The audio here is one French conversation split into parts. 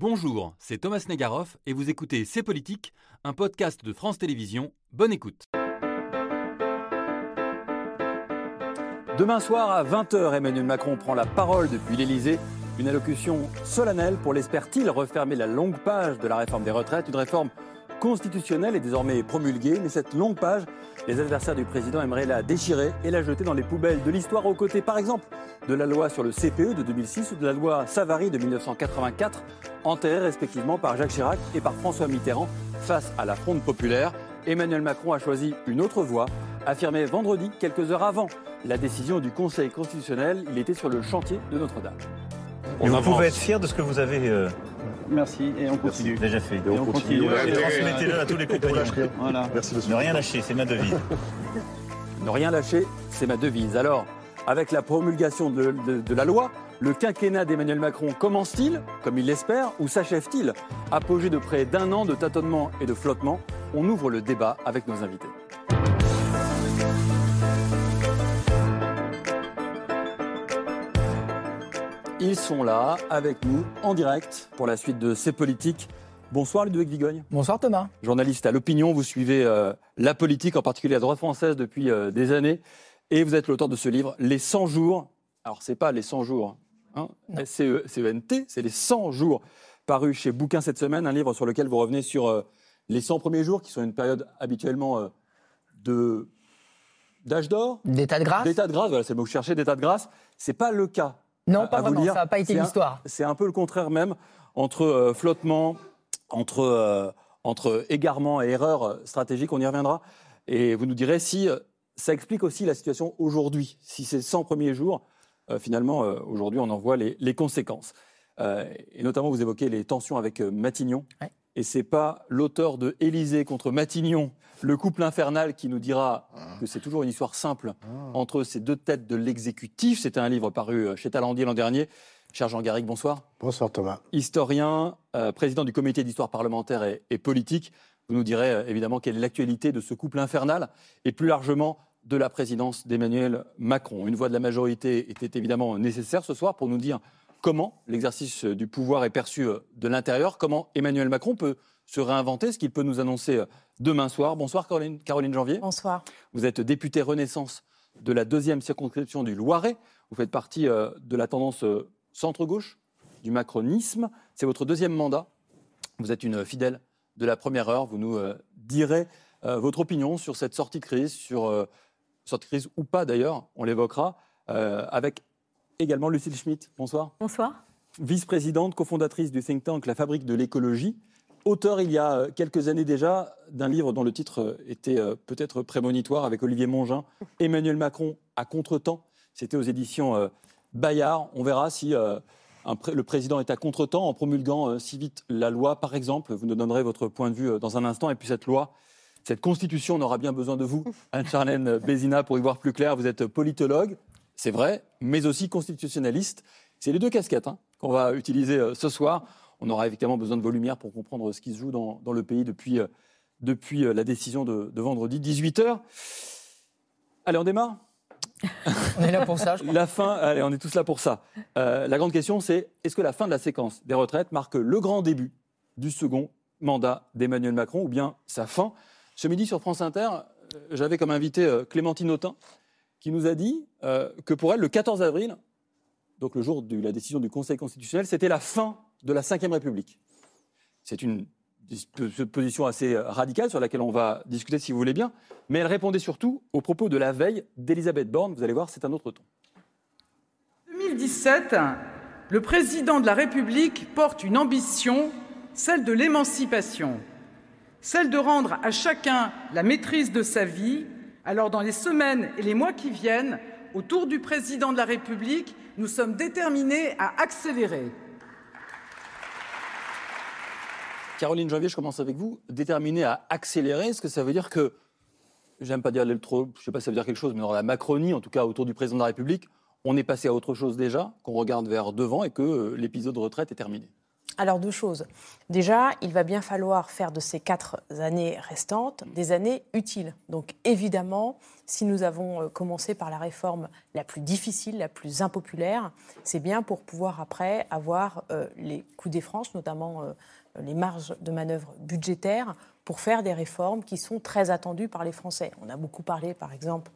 Bonjour, c'est Thomas Negaroff et vous écoutez C'est Politique, un podcast de France Télévisions. Bonne écoute. Demain soir à 20h, Emmanuel Macron prend la parole depuis l'Elysée. Une allocution solennelle pour, l'espère-t-il, refermer la longue page de la réforme des retraites. Une réforme constitutionnelle est désormais promulguée, mais cette longue page, les adversaires du président aimeraient la déchirer et la jeter dans les poubelles de l'histoire aux côtés, par exemple, de la loi sur le CPE de 2006 ou de la loi Savary de 1984, enterrée respectivement par Jacques Chirac et par François Mitterrand face à la fronde populaire. Emmanuel Macron a choisi une autre voie, affirmé vendredi, quelques heures avant la décision du Conseil constitutionnel. Il était sur le chantier de Notre-Dame. On vous pouvez être fier de ce que vous avez euh, Merci et on continue. déjà fait. Et on continue. Et transmettez-le à tous les compagnons. Voilà. Ne rien lâcher, c'est ma devise. Ne rien lâcher, c'est ma devise. Alors, avec la promulgation de, de- de la loi, le quinquennat d'Emmanuel Macron commence-t-il, comme il l'espère, ou s'achève-t-il? Apogée de près d'un an de tâtonnement et de flottement, on ouvre le débat avec nos invités. Ils sont là, avec nous, en direct, pour la suite de ces politiques. Bonsoir Ludovic Vigogne. Bonsoir Thomas. Journaliste à l'opinion, vous suivez euh, la politique, en particulier la droite française, depuis euh, des années. Et vous êtes l'auteur de ce livre, Les 100 jours. Alors, c'est pas les 100 jours, hein, C-E- C-E-N-T, c'est les 100 jours parus chez Bouquin cette semaine, un livre sur lequel vous revenez sur euh, les 100 premiers jours, qui sont une période habituellement de d'âge d'or, D'état de grâce d'état de grâce, voilà, c'est le mot que je cherchais, d'état de grâce. C'est pas le cas. Non, à- pas à vraiment. Ça n'a pas été l'histoire. C'est un peu le contraire même entre euh, flottement, entre, euh, entre égarement et erreur stratégique, on y reviendra. Et vous nous direz si euh, ça explique aussi la situation aujourd'hui, si ces 100 premiers jours, euh, finalement, aujourd'hui, on en voit les, les conséquences. Et notamment, vous évoquez les tensions avec Matignon. Ouais. Et c'est pas l'auteur de Élysée contre Matignon, le couple infernal, qui nous dira que c'est toujours une histoire simple entre ces deux têtes de l'exécutif. C'était un livre paru euh, chez Talandier l'an dernier. Cher Jean Garrigue, bonsoir Bonsoir Thomas. historien, euh, président du comité d'histoire parlementaire et, et politique. Vous nous direz euh, évidemment quelle est l'actualité de ce couple infernal et plus largement de la présidence d'Emmanuel Macron. Une voix de la majorité était évidemment nécessaire ce soir pour nous dire comment l'exercice du pouvoir est perçu euh, de l'intérieur, comment Emmanuel Macron peut se réinventer, ce qu'il peut nous annoncer euh, demain soir. Bonsoir Caroline, Caroline Janvier. Bonsoir. Vous êtes députée Renaissance de la deuxième circonscription du Loiret. Vous faites partie euh, de la tendance euh, centre-gauche, du macronisme. C'est votre deuxième mandat. Vous êtes une fidèle de la première heure. Vous nous euh, direz euh, votre opinion sur cette sortie de crise, sur euh, sortie de crise ou pas d'ailleurs, on l'évoquera, euh, avec également Lucille Schmitt. Bonsoir Bonsoir. vice-présidente, cofondatrice du think tank La Fabrique de l'écologie, auteur il y a euh, quelques années déjà d'un livre dont le titre euh, était euh, peut-être prémonitoire avec Olivier Mongin, Emmanuel Macron à contre-temps. C'était aux éditions Bayard. On verra si le président est à contre-temps en promulguant si vite la loi, par exemple. Vous nous donnerez votre point de vue dans un instant. Et puis cette loi, cette constitution, on aura bien besoin de vous, Anne-Charlène Bézina, pour y voir plus clair. Vous êtes politologue, c'est vrai, mais aussi constitutionnaliste. C'est les deux casquettes hein, qu'on va utiliser euh, ce soir. On aura évidemment besoin de vos lumières pour comprendre ce qui se joue dans, dans le pays depuis, euh, depuis euh, la décision de, de vendredi 18h. Allez, on démarre? On est là pour ça, je crois. La fin, allez, on est tous là pour ça. Euh, la grande question, c'est est-ce que la fin de la séquence des retraites marque le grand début du second mandat d'Emmanuel Macron ou bien sa fin? Ce midi sur France Inter, euh, j'avais comme invité euh, Clémentine Autain qui nous a dit euh, que pour elle, le 14 avril, donc le jour de la décision du Conseil constitutionnel, c'était la fin de la Ve République. C'est une position assez euh, radicale sur laquelle on va discuter si vous voulez bien, mais elle répondait surtout aux propos de la veille d'Elisabeth Borne. Vous allez voir, c'est un autre ton. 2017, le président de la République porte une ambition, celle de l'émancipation, celle de rendre à chacun la maîtrise de sa vie. Alors dans les semaines et les mois qui viennent, autour du président de la République, nous sommes déterminés à accélérer. Caroline Janvier, je commence avec vous. Déterminée à accélérer, est-ce que ça veut dire que, j'aime pas dire l'électro, je sais pas si ça veut dire quelque chose, mais dans la Macronie, en tout cas autour du président de la République, on est passé à autre chose déjà, qu'on regarde vers devant et que euh, l'épisode retraite est terminé alors deux choses. Déjà, il va bien falloir faire de ces quatre années restantes des années utiles. Donc évidemment, si nous avons euh, commencé par la réforme la plus difficile, la plus impopulaire, c'est bien pour pouvoir après avoir euh, les coups des notamment euh, les marges de manœuvre budgétaires, pour faire des réformes qui sont très attendues par les Français. On a beaucoup parlé, par exemple,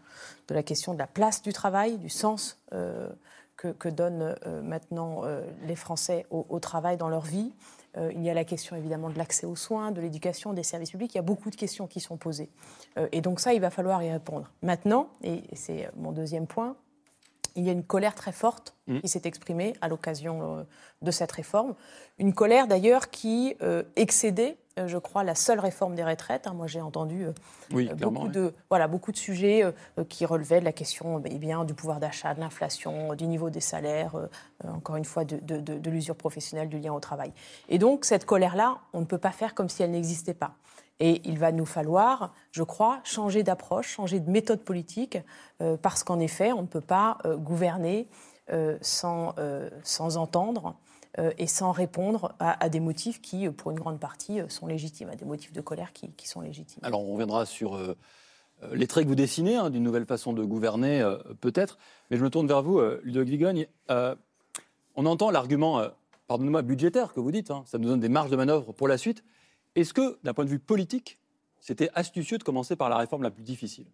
de la question de la place du travail, du sens que, donnent maintenant les Français au, travail dans leur vie. Euh, il y a la question évidemment de l'accès aux soins, de l'éducation, des services publics. Il y a beaucoup de questions qui sont posées. Euh, et donc ça, il va falloir y répondre. Maintenant, et c'est mon deuxième point, il y a une colère très forte mmh. qui s'est exprimée à l'occasion euh, de cette réforme. Une colère d'ailleurs qui excédait euh, je crois, la seule réforme des retraites. Hein. Moi, j'ai entendu euh, beaucoup, de, voilà, beaucoup de sujets euh, qui relevaient de la question eh bien, du pouvoir d'achat, de l'inflation, du niveau des salaires, encore une fois, de, de l'usure professionnelle, du lien au travail. Et donc, cette colère-là, on ne peut pas faire comme si elle n'existait pas. Et il va nous falloir, je crois, changer d'approche, changer de méthode politique, parce qu'en effet, on ne peut pas gouverner sans, sans entendre euh, et sans répondre à, des motifs qui, pour une grande partie, euh, sont légitimes, à des motifs de colère qui, sont légitimes. Alors on reviendra sur euh, les traits que vous dessinez hein, d'une nouvelle façon de gouverner, peut-être, mais je me tourne vers vous, Ludovic Vigogne. on entend l'argument, pardonnez-moi, budgétaire que vous dites, hein, ça nous donne des marges de manœuvre pour la suite. Est-ce que, d'un point de vue politique, c'était astucieux de commencer par la réforme la plus difficile?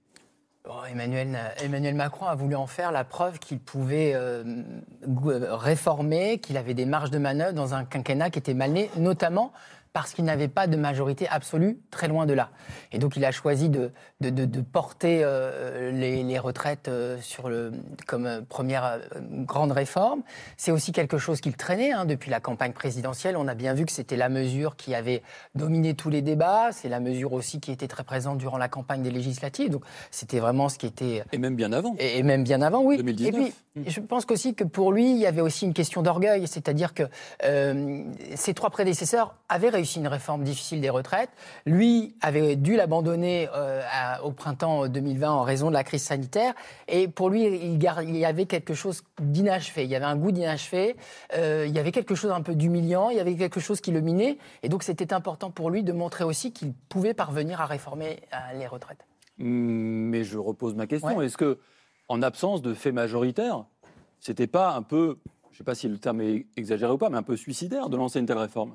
Emmanuel, Macron a voulu en faire la preuve qu'il pouvait euh, réformer, qu'il avait des marges de manœuvre dans un quinquennat qui était mal né, notamment parce qu'il n'avait pas de majorité absolue, très loin de là. Et donc il a choisi de, de, de, porter euh, les, les, retraites euh, sur le, comme euh, première grande réforme. C'est aussi quelque chose qu'il traînait hein, depuis la campagne présidentielle. On a bien vu que c'était la mesure qui avait dominé tous les débats. C'est la mesure aussi qui était très présente durant la campagne des législatives. Donc c'était vraiment ce qui était... Et même bien avant. Et, même bien avant, oui. 2019. Et puis, mmh. je pense aussi que pour lui, il y avait aussi une question d'orgueil. C'est-à-dire que ses trois prédécesseurs avaient réussi une réforme difficile des retraites. Lui avait dû l'abandonner euh, au printemps 2020 en raison de la crise sanitaire. Et pour lui, il, y avait quelque chose d'inachevé. Il y avait un goût d'inachevé. Euh, il y avait quelque chose un peu d'humiliant. Il y avait quelque chose qui le minait. Et donc, c'était important pour lui de montrer aussi qu'il pouvait parvenir à réformer euh, les retraites. Mais je repose ma question. Est-ce que, en absence de fait majoritaire, c'était pas un peu sais pas si le terme est exagéré ou pas, mais un peu suicidaire de lancer une telle réforme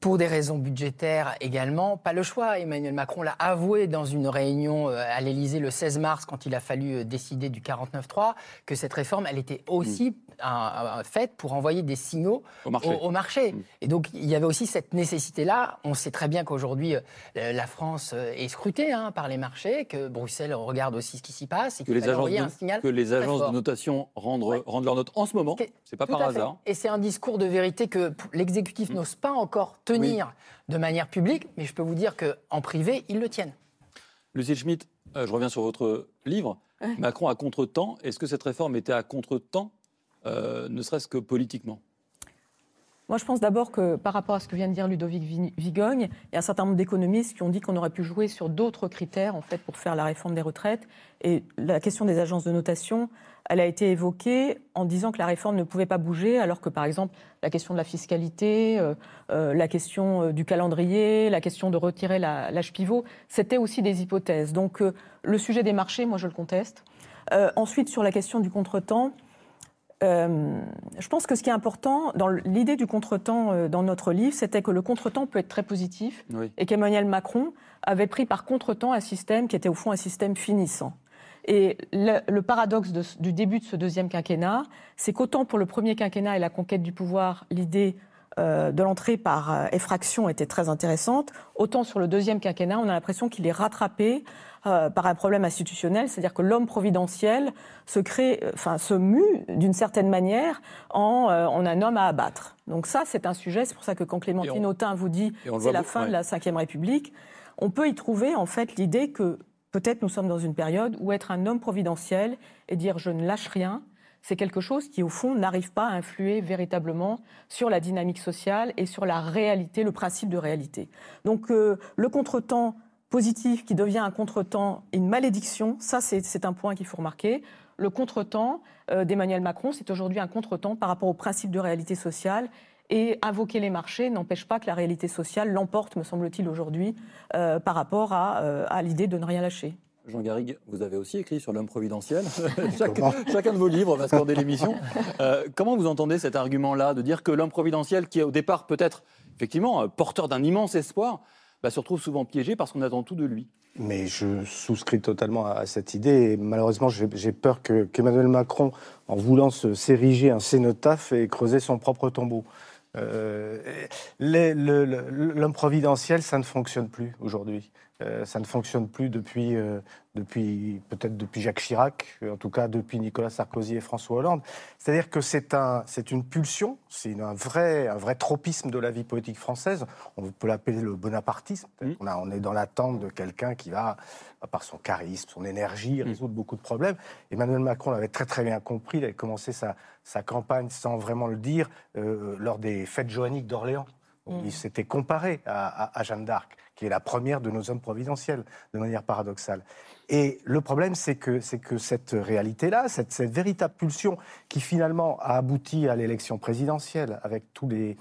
pour des raisons budgétaires également, pas le choix. Emmanuel Macron l'a avoué dans une réunion euh, à l'Élysée le 16 mars, quand il a fallu euh, décider du 49-3, que cette réforme, elle était aussi mm. faite pour envoyer des signaux au marché. Mm. Et donc, il y avait aussi cette nécessité-là. On sait très bien qu'aujourd'hui, euh, la France est scrutée hein, par les marchés, que Bruxelles regarde aussi ce qui s'y passe. Et que, les agences, de, que les agences de notation rendent, rendent leur note en ce moment. C'est pas par hasard. Et c'est un discours de vérité que l'exécutif mm. n'ose pas encore tenir de manière publique, mais je peux vous dire qu'en privé, ils le tiennent. Lucie Schmitt, euh, je reviens sur votre livre. Macron à contre-temps. Est-ce que cette réforme était à contre-temps, euh, ne serait-ce que politiquement? Moi, je pense d'abord que par rapport à ce que vient de dire Ludovic Vigogne, il y a un certain nombre d'économistes qui ont dit qu'on aurait pu jouer sur d'autres critères en fait pour faire la réforme des retraites. Et la question des agences de notation, elle a été évoquée en disant que la réforme ne pouvait pas bouger, alors que par exemple la question de la fiscalité, euh, euh, la question euh, du calendrier, la question de retirer l'âge pivot, c'était aussi des hypothèses. Donc le sujet des marchés, moi je le conteste. ensuite sur la question du contretemps, je pense que ce qui est important dans l'idée du contretemps dans notre livre, c'était que le contretemps peut être très positif et qu'Emmanuel Macron avait pris par contretemps un système qui était au fond un système finissant. Et le, paradoxe du début de ce deuxième quinquennat, c'est qu'autant pour le premier quinquennat et la conquête du pouvoir, l'idée euh, de l'entrée par euh, effraction était très intéressante, autant sur le deuxième quinquennat, on a l'impression qu'il est rattrapé euh, par un problème institutionnel, c'est-à-dire que l'homme providentiel se crée, enfin se mue d'une certaine manière en, un homme à abattre. Donc ça, c'est un sujet. C'est pour ça que quand Clémentine Autain vous dit c'est la fin de la Ve République, on peut y trouver en fait l'idée que Peut-être nous sommes dans une période où être un homme providentiel et dire je ne lâche rien, c'est quelque chose qui, au fond, n'arrive pas à influer véritablement sur la dynamique sociale et sur la réalité, le principe de réalité. Donc euh, le contretemps positif qui devient un contretemps et une malédiction, ça c'est un point qu'il faut remarquer. Le contretemps euh, d'Emmanuel Macron, c'est aujourd'hui un contretemps par rapport au principe de réalité sociale Et invoquer les marchés n'empêche pas que la réalité sociale l'emporte, me semble-t-il, aujourd'hui, euh, par rapport à, euh, à l'idée de ne rien lâcher. Jean Garrigue, vous avez aussi écrit sur l'homme providentiel. chacun de vos livres va scorder l'émission. Euh, comment vous entendez cet argument-là de dire que l'homme providentiel, qui est au départ peut-être effectivement porteur d'un immense espoir, bah, se retrouve souvent piégé parce qu'on attend tout de lui? Mais je souscris totalement à cette idée. Et malheureusement, j'ai peur qu'Emmanuel Macron, en voulant s'ériger un cénotaphe, ait creusé son propre tombeau. Euh, L'homme providentiel, ça ne fonctionne plus aujourd'hui. Euh, ça ne fonctionne plus depuis, euh, depuis peut-être depuis Jacques Chirac, en tout cas depuis Nicolas Sarkozy et François Hollande. C'est-à-dire que c'est un, une pulsion, c'est un vrai, un vrai tropisme de la vie politique française. On peut l'appeler le bonapartisme. Mmh. On, a, on, est dans l'attente de quelqu'un qui va, par son charisme, son énergie, mmh. résoudre beaucoup de problèmes. Emmanuel Macron l'avait très très bien compris. Il avait commencé sa, sa campagne sans vraiment le dire euh, lors des fêtes joanniques d'Orléans. Mmh. Il s'était comparé à, Jeanne d'Arc qui est la première de nos hommes providentiels, de manière paradoxale. Et le problème, c'est que, que cette réalité-là, cette, cette, véritable pulsion qui finalement a abouti à l'élection présidentielle, avec tous les,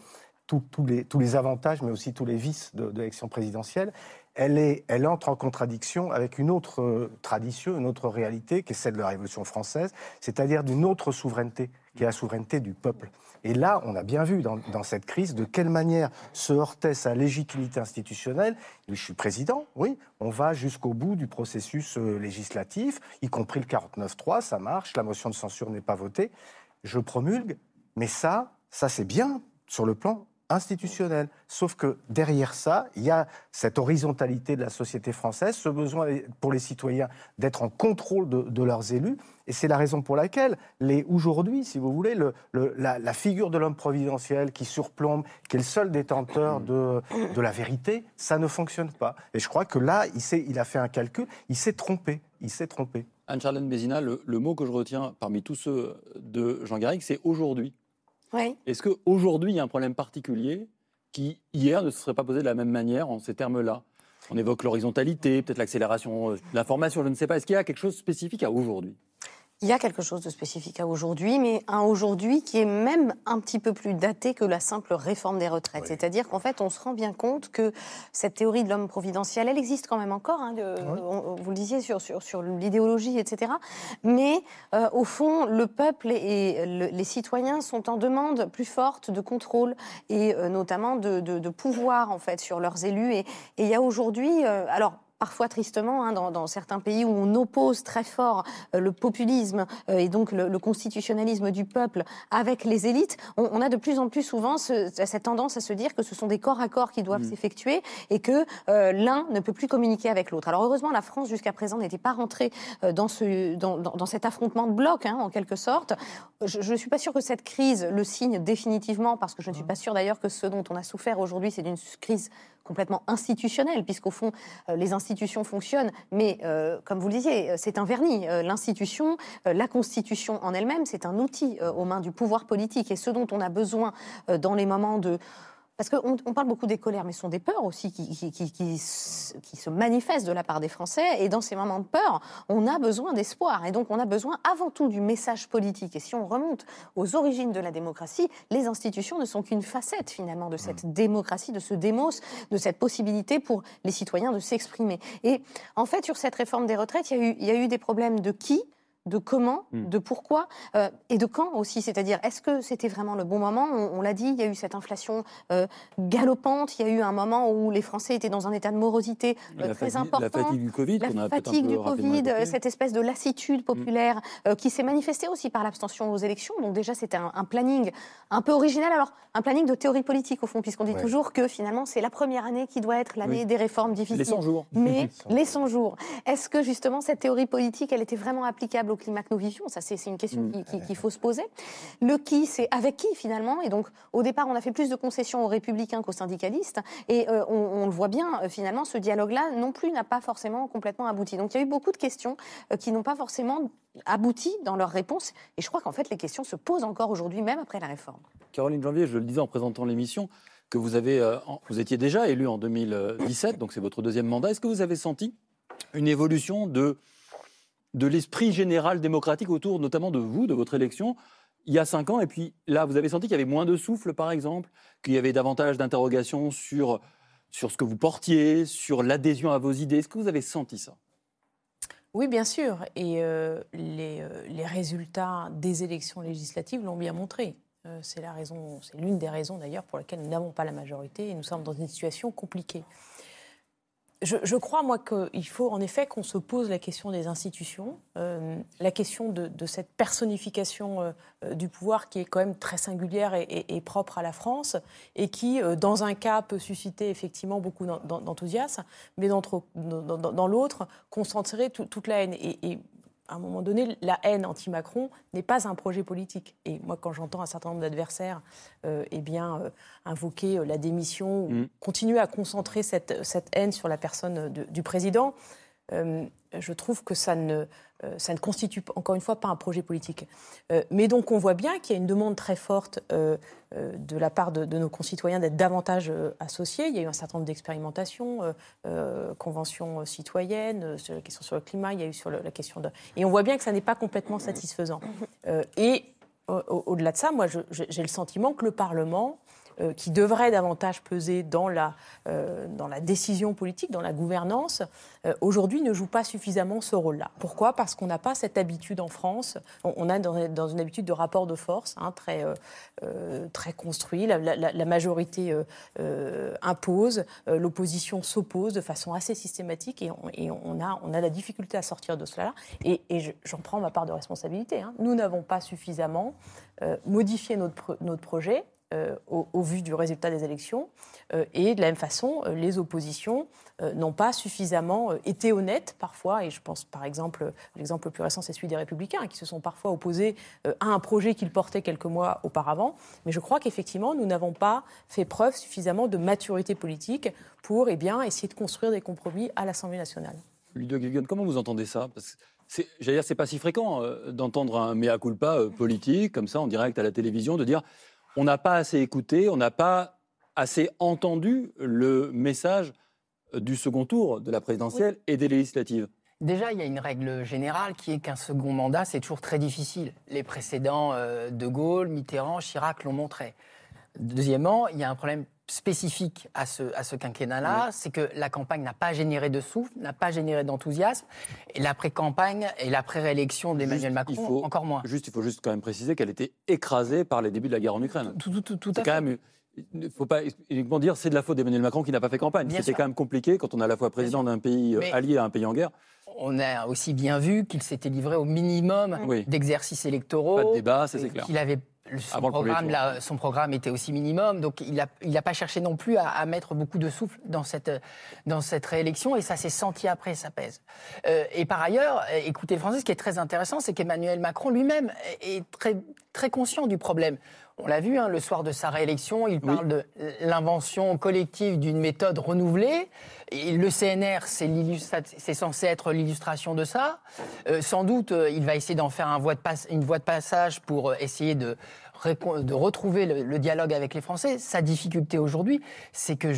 les, tous les avantages, mais aussi tous les vices de, l'élection présidentielle, elle, entre en contradiction avec une autre euh, tradition, une autre réalité, qui est celle de la Révolution française, c'est-à-dire d'une autre souveraineté, qui est la souveraineté du peuple. Et là, on a bien vu dans, cette crise de quelle manière se heurtait sa légitimité institutionnelle. Je suis président, oui, on va jusqu'au bout du processus euh, législatif, y compris le 49-3, ça marche, la motion de censure n'est pas votée. Je promulgue, mais ça, ça c'est bien sur le plan institutionnel. Sauf que derrière ça, il y a cette horizontalité de la société française, ce besoin pour les citoyens d'être en contrôle de, leurs élus. Et c'est la raison pour laquelle, aujourd'hui, si vous voulez, la, figure de l'homme providentiel qui surplombe, qui est le seul détenteur de, la vérité, ça ne fonctionne pas. Et je crois que là, il, il a fait un calcul, il s'est trompé. Il s'est trompé. Anne-Charlène Bézina, le, mot que je retiens parmi tous ceux de Jean Garrigue, c'est aujourd'hui. Est-ce qu'aujourd'hui, il y a un problème particulier qui, hier, ne se serait pas posé de la même manière en ces termes-là? On évoque l'horizontalité, peut-être l'accélération de l'information, je ne sais pas. Est-ce qu'il y a quelque chose de spécifique à aujourd'hui? Il y a quelque chose de spécifique à aujourd'hui, mais un aujourd'hui qui est même un petit peu plus daté que la simple réforme des retraites. C'est-à-dire qu'en fait, on se rend bien compte que cette théorie de l'homme providentiel, elle existe quand même encore, hein, vous le disiez, sur, sur, sur l'idéologie, etc. Mais euh, au fond, le peuple et, les citoyens sont en demande plus forte de contrôle et euh, notamment de, de, pouvoir, en fait, sur leurs élus. Et il y a aujourd'hui, euh, alors parfois tristement, hein, dans, certains pays où on oppose très fort euh, le populisme euh, et donc le, constitutionnalisme du peuple avec les élites, on, a de plus en plus souvent cette tendance à se dire que ce sont des corps à corps qui doivent mmh. s'effectuer et que euh, l'un ne peut plus communiquer avec l'autre. Alors heureusement, la France jusqu'à présent n'était pas rentrée dans, ce, dans, cet affrontement de blocs, hein, en quelque sorte. Je ne suis pas sûre que cette crise le signe définitivement, parce que je ne suis mmh. pas sûre d'ailleurs que ce dont on a souffert aujourd'hui, c'est une crise complètement institutionnelle, puisqu'au fond, euh, les institutions fonctionnent, mais euh, comme vous le disiez, euh, c'est un vernis. L'institution, la Constitution en elle-même, c'est un outil aux mains du pouvoir politique. Et ce dont on a besoin dans les moments de parce qu'on on parle beaucoup des colères, mais ce sont des peurs aussi qui, qui, qui, qui, se manifestent de la part des Français. Et dans ces moments de peur, on a besoin d'espoir. Et donc, on a besoin avant tout du message politique. Et si on remonte aux origines de la démocratie, les institutions ne sont qu'une facette finalement de cette mmh. démocratie, de ce démos, de cette possibilité pour les citoyens de s'exprimer. Et en fait, sur cette réforme des retraites, il y a eu, il y a eu des problèmes de qui? De comment, hmm. de pourquoi euh, et de quand aussi. C'est-à-dire, est-ce que c'était vraiment le bon moment? On, l'a dit, il y a eu cette inflation euh, galopante. Il y a eu un moment où les Français étaient dans un état de morosité euh, très important. La fatigue du Covid, la fatigue du Covid, cette espèce de lassitude hmm. populaire qui s'est manifestée aussi par l'abstention aux élections. Donc déjà, c'était un, planning un peu original. Alors, un planning de théorie politique au fond, puisqu'on dit toujours que finalement, c'est la première année qui doit être l'année des réformes difficiles. Les 100 jours. Mais les 100 jours. Est-ce que justement cette théorie politique, elle était vraiment applicable climat que nous vivions Ça, c'est une question mm. qu'il faut se poser. Le qui, c'est avec qui finalement? Et donc, au départ, on a fait plus de concessions aux républicains qu'aux syndicalistes. Et euh, on, le voit bien, euh, finalement, ce dialogue-là non plus n'a pas forcément complètement abouti. Donc, il y a eu beaucoup de questions euh, qui n'ont pas forcément abouti dans leurs réponses. Et je crois qu'en fait, les questions se posent encore aujourd'hui, même après la réforme. Caroline Janvier, je le disais en présentant l'émission, que vous, avez, vous étiez déjà élu en 2017, donc c'est votre deuxième mandat. Est-ce que vous avez senti une évolution de de l'esprit général démocratique autour notamment de vous, de votre élection. il y a cinq ans, et puis là, vous avez senti qu'il y avait moins de souffle, par exemple, qu'il y avait davantage d'interrogations sur, sur ce que vous portiez, sur l'adhésion à vos idées. Est-ce que vous avez senti ça? Oui, bien sûr. Et euh, les, euh, les, résultats des élections législatives l'ont bien montré. Euh, c'est l'une des raisons d'ailleurs pour laquelle nous n'avons pas la majorité et nous sommes dans une situation compliquée je, crois, moi, qu'il faut en effet qu'on se pose la question des institutions, euh, la question de, cette personnification euh, euh, du pouvoir qui est quand même très singulière et, propre à la France et qui, dans un cas, peut susciter effectivement beaucoup d'enthousiasme, mais dans, dans l'autre, concentrer toute la haine. Et, à un moment donné, la haine anti-Macron n'est pas un projet politique. Et moi, quand j'entends un certain nombre d'adversaires euh, eh bien, euh, invoquer euh, la démission, ou mm. continuer à concentrer cette, cette, haine sur la personne du président, je trouve que ça ne, ça ne constitue encore une fois pas un projet politique. Euh, mais donc on voit bien qu'il y a une demande très forte euh, de la part de, nos concitoyens d'être davantage associés. Il y a eu un certain nombre d'expérimentations, conventions citoyennes, sur la question sur le climat, il y a eu sur la question de... Et on voit bien que ça n'est pas complètement satisfaisant. et au-delà de ça, moi j'ai le sentiment que le Parlement euh, qui devrait davantage peser dans la, euh, dans la décision politique, dans la gouvernance, euh, aujourd'hui ne joue pas suffisamment ce rôle-là. Pourquoi? Parce qu'on n'a pas cette habitude en France. On, a dans, une habitude de rapport de force hein, très, très construit. La, majorité impose, l'opposition s'oppose de façon assez systématique et, on, a, on a la difficulté à sortir de cela. Et, et j'en prends ma part de responsabilité. Hein. Nous n'avons pas suffisamment modifié notre, notre projet euh, au, vu du résultat des élections. Euh, et de la même façon, euh, les oppositions n'ont pas suffisamment été honnêtes parfois. Et je pense par exemple, l'exemple le plus récent, c'est celui des Républicains, qui se sont parfois opposés à un projet qu'ils portaient quelques mois auparavant. Mais je crois qu'effectivement, nous n'avons pas fait preuve suffisamment de maturité politique pour eh bien, essayer de construire des compromis à l'Assemblée nationale. Ludo Gilgun, comment vous entendez ça? Parce c'est, J'allais dire, c'est pas si fréquent d'entendre un mea culpa politique, comme ça, en direct à la télévision, de dire on n'a pas assez écouté, on n'a pas assez entendu le message du second tour de la présidentielle et des législatives. Déjà, il y a une règle générale qui est qu'un second mandat, c'est toujours très difficile. Les précédents, euh, De Gaulle, Mitterrand, Chirac l'ont montré. Deuxièmement, il y a un problème spécifique à ce, à ce quinquennat-là, c'est que la campagne n'a pas généré de souffle, n'a pas généré d'enthousiasme, et l'après-campagne et l'après-réélection d'Emmanuel Macron, encore moins. Juste, il faut juste quand même préciser qu'elle était écrasée par les débuts de la guerre en Ukraine. Tout, tout, tout, à quand Même, il ne faut pas uniquement dire c'est de la faute d'Emmanuel Macron qui n'a pas fait campagne. C'était quand même compliqué quand on est à la fois président d'un pays euh, allié à un pays en guerre. On a aussi bien vu qu'il s'était livré au minimum d'exercices électoraux. Pas de débat, c'est clair. Qu'il avait son, programme, son programme était aussi minimum, donc il n'a il a pas cherché non plus à, mettre beaucoup de souffle dans cette, dans cette réélection, et ça s'est senti après, ça pèse. Euh, et par ailleurs, écoutez le français, ce qui est très intéressant, c'est qu'Emmanuel Macron lui-même est très, très conscient du problème. On l'a vu, hein, le soir de sa réélection, il parle de l'invention collective d'une méthode renouvelée. Et le CNR, c'est censé être l'illustration de ça. Euh, sans doute, euh, il va essayer d'en faire un voie de une voie de passage pour euh, essayer de, de retrouver le, dialogue avec les Français. Sa difficulté aujourd'hui, c'est que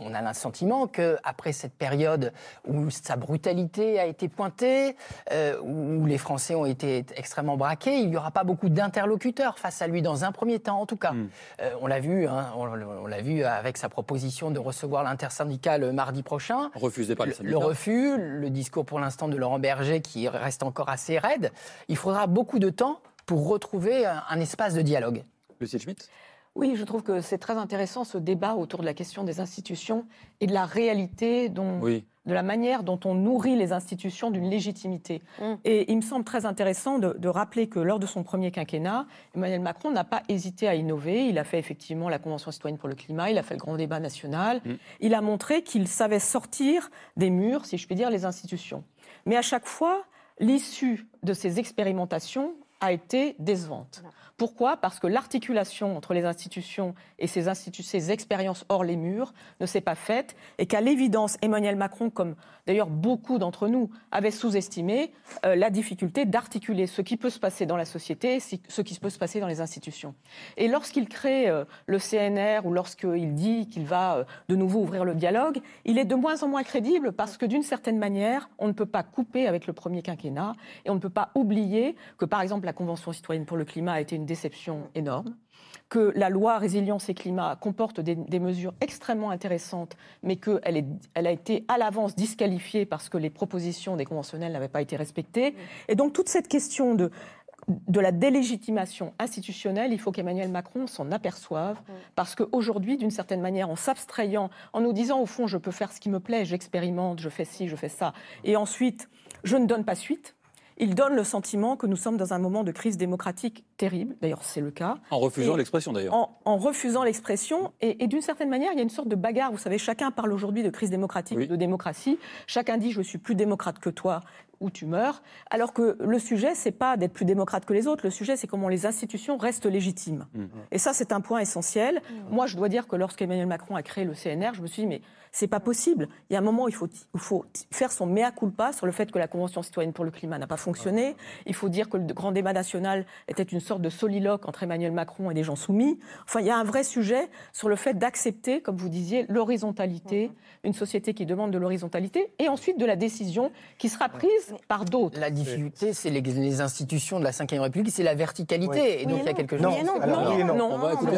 on a le sentiment qu'après cette période où sa brutalité a été pointée, euh, où les Français ont été extrêmement braqués, il n'y aura pas beaucoup d'interlocuteurs face à lui dans un premier temps, en tout cas. Hmm. Euh, on l'a vu, hein, on, l'a vu avec sa proposition de recevoir l'intersyndical mardi prochain. Refusé par les syndicats. Le refus, le discours pour l'instant de Laurent Berger qui reste encore assez raide. Il faudra beaucoup de temps pour retrouver un, espace de dialogue. Lucie Schmitt? Oui, je trouve que c'est très intéressant ce débat autour de la question des institutions et de la réalité, dont, de la manière dont on nourrit les institutions d'une légitimité. Mm. Et il me semble très intéressant de, rappeler que lors de son premier quinquennat, Emmanuel Macron n'a pas hésité à innover. Il a fait effectivement la Convention citoyenne pour le climat, il a fait le grand débat national. Mm. Il a montré qu'il savait sortir des murs, si je puis dire, les institutions. Mais à chaque fois, l'issue de ces expérimentations a été décevante. Pourquoi? Parce que l'articulation entre les institutions et ces, ces expériences hors les murs ne s'est pas faite et qu'à l'évidence, Emmanuel Macron, comme d'ailleurs beaucoup d'entre nous, avait sous-estimé euh, la difficulté d'articuler ce qui peut se passer dans la société et ce qui peut se passer dans les institutions. Et lorsqu'il crée euh, le CNR ou lorsqu'il dit qu'il va euh, de nouveau ouvrir le dialogue, il est de moins en moins crédible parce que d'une certaine manière, on ne peut pas couper avec le premier quinquennat et on ne peut pas oublier que, par exemple, la Convention citoyenne pour le climat a été une déception énorme que la loi résilience et climat comporte des, mesures extrêmement intéressantes, mais qu'elle elle a été à l'avance disqualifiée parce que les propositions des conventionnels n'avaient pas été respectées. Et donc toute cette question de de la délégitimation institutionnelle, il faut qu'Emmanuel Macron s'en aperçoive, parce qu'aujourd'hui, d'une certaine manière, en s'abstrayant, en nous disant, au fond, je peux faire ce qui me plaît, j'expérimente, je fais ci, je fais ça, et ensuite, je ne donne pas suite, il donne le sentiment que nous sommes dans un moment de crise démocratique terrible. D'ailleurs, c'est le cas. En refusant l'expression, d'ailleurs. En, refusant l'expression. Et, d'une certaine manière, il y a une sorte de bagarre. Vous savez, chacun parle aujourd'hui de crise démocratique, de démocratie. Chacun dit je suis plus démocrate que toi ou tu meurs. Alors que le sujet, c'est pas d'être plus démocrate que les autres. Le sujet, c'est comment les institutions restent légitimes. Mmh. Et ça, c'est un point essentiel. Mmh. Moi, je dois dire que lorsqu'Emmanuel Macron a créé le CNR, je me suis dit, mais c'est pas possible. Il y a un moment où il faut, il faut faire son mea culpa sur le fait que la Convention citoyenne pour le climat n'a pas fonctionné. Il faut dire que le grand débat national était une sorte de soliloque entre Emmanuel Macron et des gens soumis. Enfin, il y a un vrai sujet sur le fait d'accepter, comme vous disiez, l'horizontalité, mmh. une société qui demande de l'horizontalité, et ensuite de la décision qui sera prise par d'autres. La difficulté, c'est les, institutions de la Ve République, c'est la verticalité. Et donc il y a quelque chose. Non, non, non, non, On va écouter